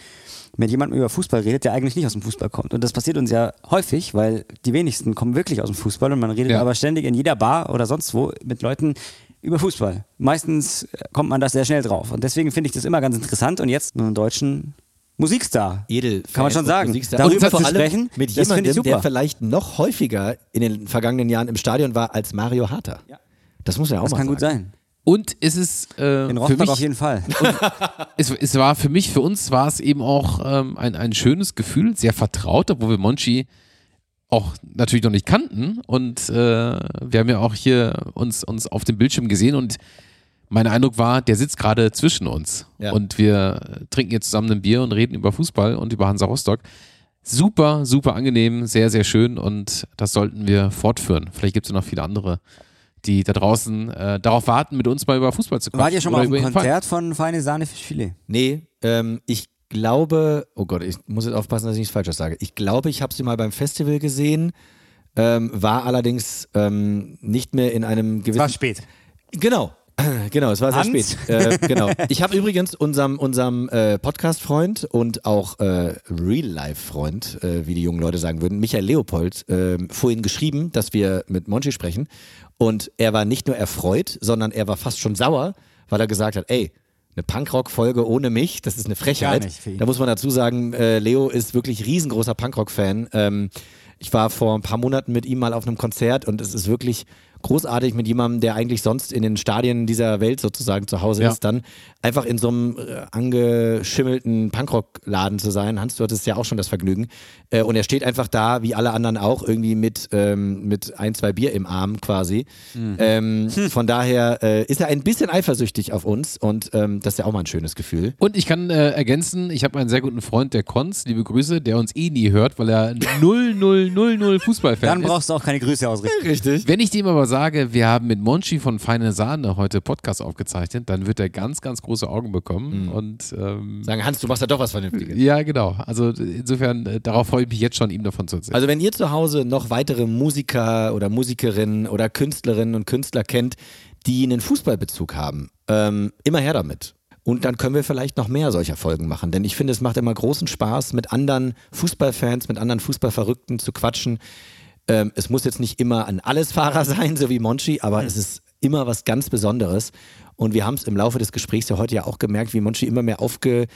mit jemandem über Fußball redet, der eigentlich nicht aus dem Fußball kommt. Und das passiert uns ja häufig, weil die wenigsten kommen wirklich aus dem Fußball und man redet Ja. aber ständig in jeder Bar oder sonst wo mit Leuten über Fußball. Meistens kommt man das sehr schnell drauf. Und deswegen finde ich das immer ganz interessant. Und jetzt mit einem deutschen Musikstar. Edel. Kann man schon sagen. Darüber Darüber vor zu allem sprechen, mit das finde jemandem, der vielleicht noch häufiger in den vergangenen Jahren im Stadion war als Mario Harter. Das muss ja auch Das mal kann sagen. gut sein. Und es ist äh, In für Rostock mich auf jeden Fall. es, es war für mich, für uns war es eben auch ähm, ein, ein schönes Gefühl, sehr vertraut, obwohl wir Monchi auch natürlich noch nicht kannten. Und äh, wir haben ja auch hier uns, uns auf dem Bildschirm gesehen und mein Eindruck war, der sitzt gerade zwischen uns. Ja. Und wir trinken jetzt zusammen ein Bier und reden über Fußball und über Hansa Rostock. Super, super angenehm, sehr, sehr schön und das sollten wir fortführen. Vielleicht gibt es ja noch viele andere, die da draußen äh, darauf warten, mit uns mal über Fußball zu quatschen. Wart ihr schon mal auf einem. Konzert von Feine Sahne Fischfilet? Nee, ähm, ich glaube, oh Gott, ich muss jetzt aufpassen, dass ich nichts Falsches sage. Ich glaube, ich habe sie mal beim Festival gesehen, ähm, war allerdings ähm, nicht mehr in einem gewissen. War spät. Genau. Genau, es war sehr Hans? spät. Äh, genau. Ich habe übrigens unserem, unserem äh, Podcast-Freund und auch äh, Real-Life-Freund, äh, wie die jungen Leute sagen würden, Michael Leopold, äh, vorhin geschrieben, dass wir mit Monchi sprechen. Und er war nicht nur erfreut, sondern er war fast schon sauer, weil er gesagt hat, ey, eine Punkrock-Folge ohne mich, das ist eine Frechheit. Da muss man dazu sagen, äh, Leo ist wirklich riesengroßer Punkrock-Fan. Ähm, ich war vor ein paar Monaten mit ihm mal auf einem Konzert und es ist wirklich großartig mit jemandem, der eigentlich sonst in den Stadien dieser Welt sozusagen zu Hause Ja. ist, dann einfach in so einem äh, angeschimmelten Punkrock-Laden zu sein. Hans, du hattest ja auch schon das Vergnügen. Äh, und er steht einfach da, wie alle anderen auch, irgendwie mit, ähm, mit ein, zwei Bier im Arm quasi. Ähm, von daher äh, ist er ein bisschen eifersüchtig auf uns und ähm, das ist ja auch mal ein schönes Gefühl. Und ich kann äh, ergänzen, ich habe einen sehr guten Freund, der Konz, liebe Grüße, der uns eh nie hört, weil er 0-0-0-0 Fußballfan Dann ist. brauchst du auch keine Grüße ausrichten. Richtig. Wenn ich dem aber sage, wir haben mit Monchi von Feine Sahne heute Podcast aufgezeichnet, dann wird er ganz, ganz große Augen bekommen. Und ähm, Sagen, Hans, du machst ja doch was Vernünftiges. ja, genau. Also insofern, äh, darauf freue ich mich jetzt schon, ihm davon zu erzählen. Also wenn ihr zu Hause noch weitere Musiker oder Musikerinnen oder Künstlerinnen und Künstler kennt, die einen Fußballbezug haben, ähm, immer her damit. Und dann können wir vielleicht noch mehr solcher Folgen machen. Denn ich finde, es macht immer großen Spaß, mit anderen Fußballfans, mit anderen Fußballverrückten zu quatschen. Ähm, es muss jetzt nicht immer ein Allesfahrer sein, so wie Monchi, aber es ist immer was ganz Besonderes. Und wir haben es im Laufe des Gesprächs ja heute ja auch gemerkt, wie Monchi immer mehr aufge,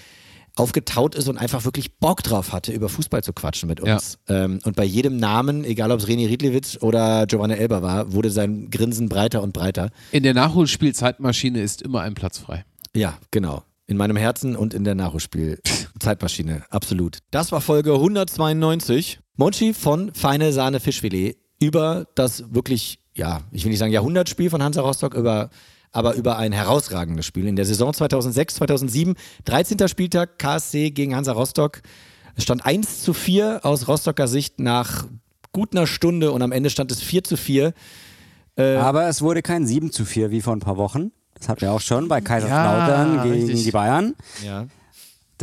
aufgetaut ist und einfach wirklich Bock drauf hatte, über Fußball zu quatschen mit uns. Ähm, und bei jedem Namen, egal ob es René Riedlewitz oder Giovanna Elber war, wurde sein Grinsen breiter und breiter. In der Nachholspielzeitmaschine ist immer ein Platz frei. Ja, genau. In meinem Herzen und in der Nachholspiel-Zeitmaschine, absolut. Das war Folge 192. Monchi von Feine Sahne Fischfilet über das wirklich, ja, ich will nicht sagen Jahrhundertspiel von Hansa Rostock, über, aber über ein herausragendes Spiel in der Saison 2006, 2007. 13. Spieltag KSC gegen Hansa Rostock. Es stand 1 zu 4 aus Rostocker Sicht nach gut einer Stunde und am Ende stand es 4 zu 4. Aber es wurde kein 7 zu 4 wie vor ein paar Wochen. Das hatten wir auch schon bei Kaiserslautern Ja, gegen richtig. die Bayern. Ja.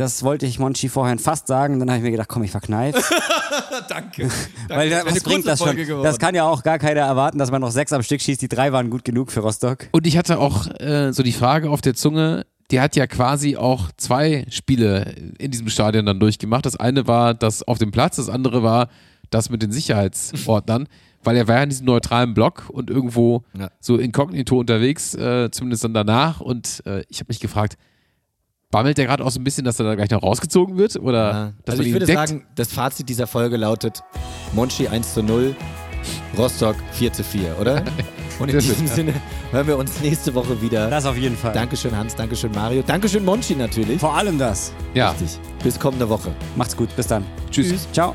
Das wollte ich Monchi vorhin fast sagen. Dann habe ich mir gedacht, komm, ich verkneife. Danke. Weil Das wäre was eine bringt das schon? Geworden. Das kann ja auch gar keiner erwarten, dass man noch sechs am Stück schießt. Die drei waren gut genug für Rostock. Und ich hatte auch äh, so die Frage auf der Zunge, die hat ja quasi auch zwei Spiele in diesem Stadion dann durchgemacht. Das eine war das auf dem Platz, das andere war das mit den Sicherheitsordnern, weil er war ja in diesem neutralen Block und irgendwo Ja. so inkognito unterwegs, äh, zumindest dann danach. Und äh, ich habe mich gefragt, bammelt der gerade auch so ein bisschen, dass er da gleich noch rausgezogen wird? Oder Ja. dass Also ich würde deckt? sagen, das Fazit dieser Folge lautet Monchi 1 zu 0, Rostock 4 zu 4, oder? Und in diesem. Sinne hören wir uns nächste Woche wieder. Das auf jeden Fall. Dankeschön Hans, Dankeschön Mario, Dankeschön Monchi natürlich. Vor allem das. ja. Richtig. Bis kommende Woche. Macht's gut. Bis dann. Tschüss. Ciao.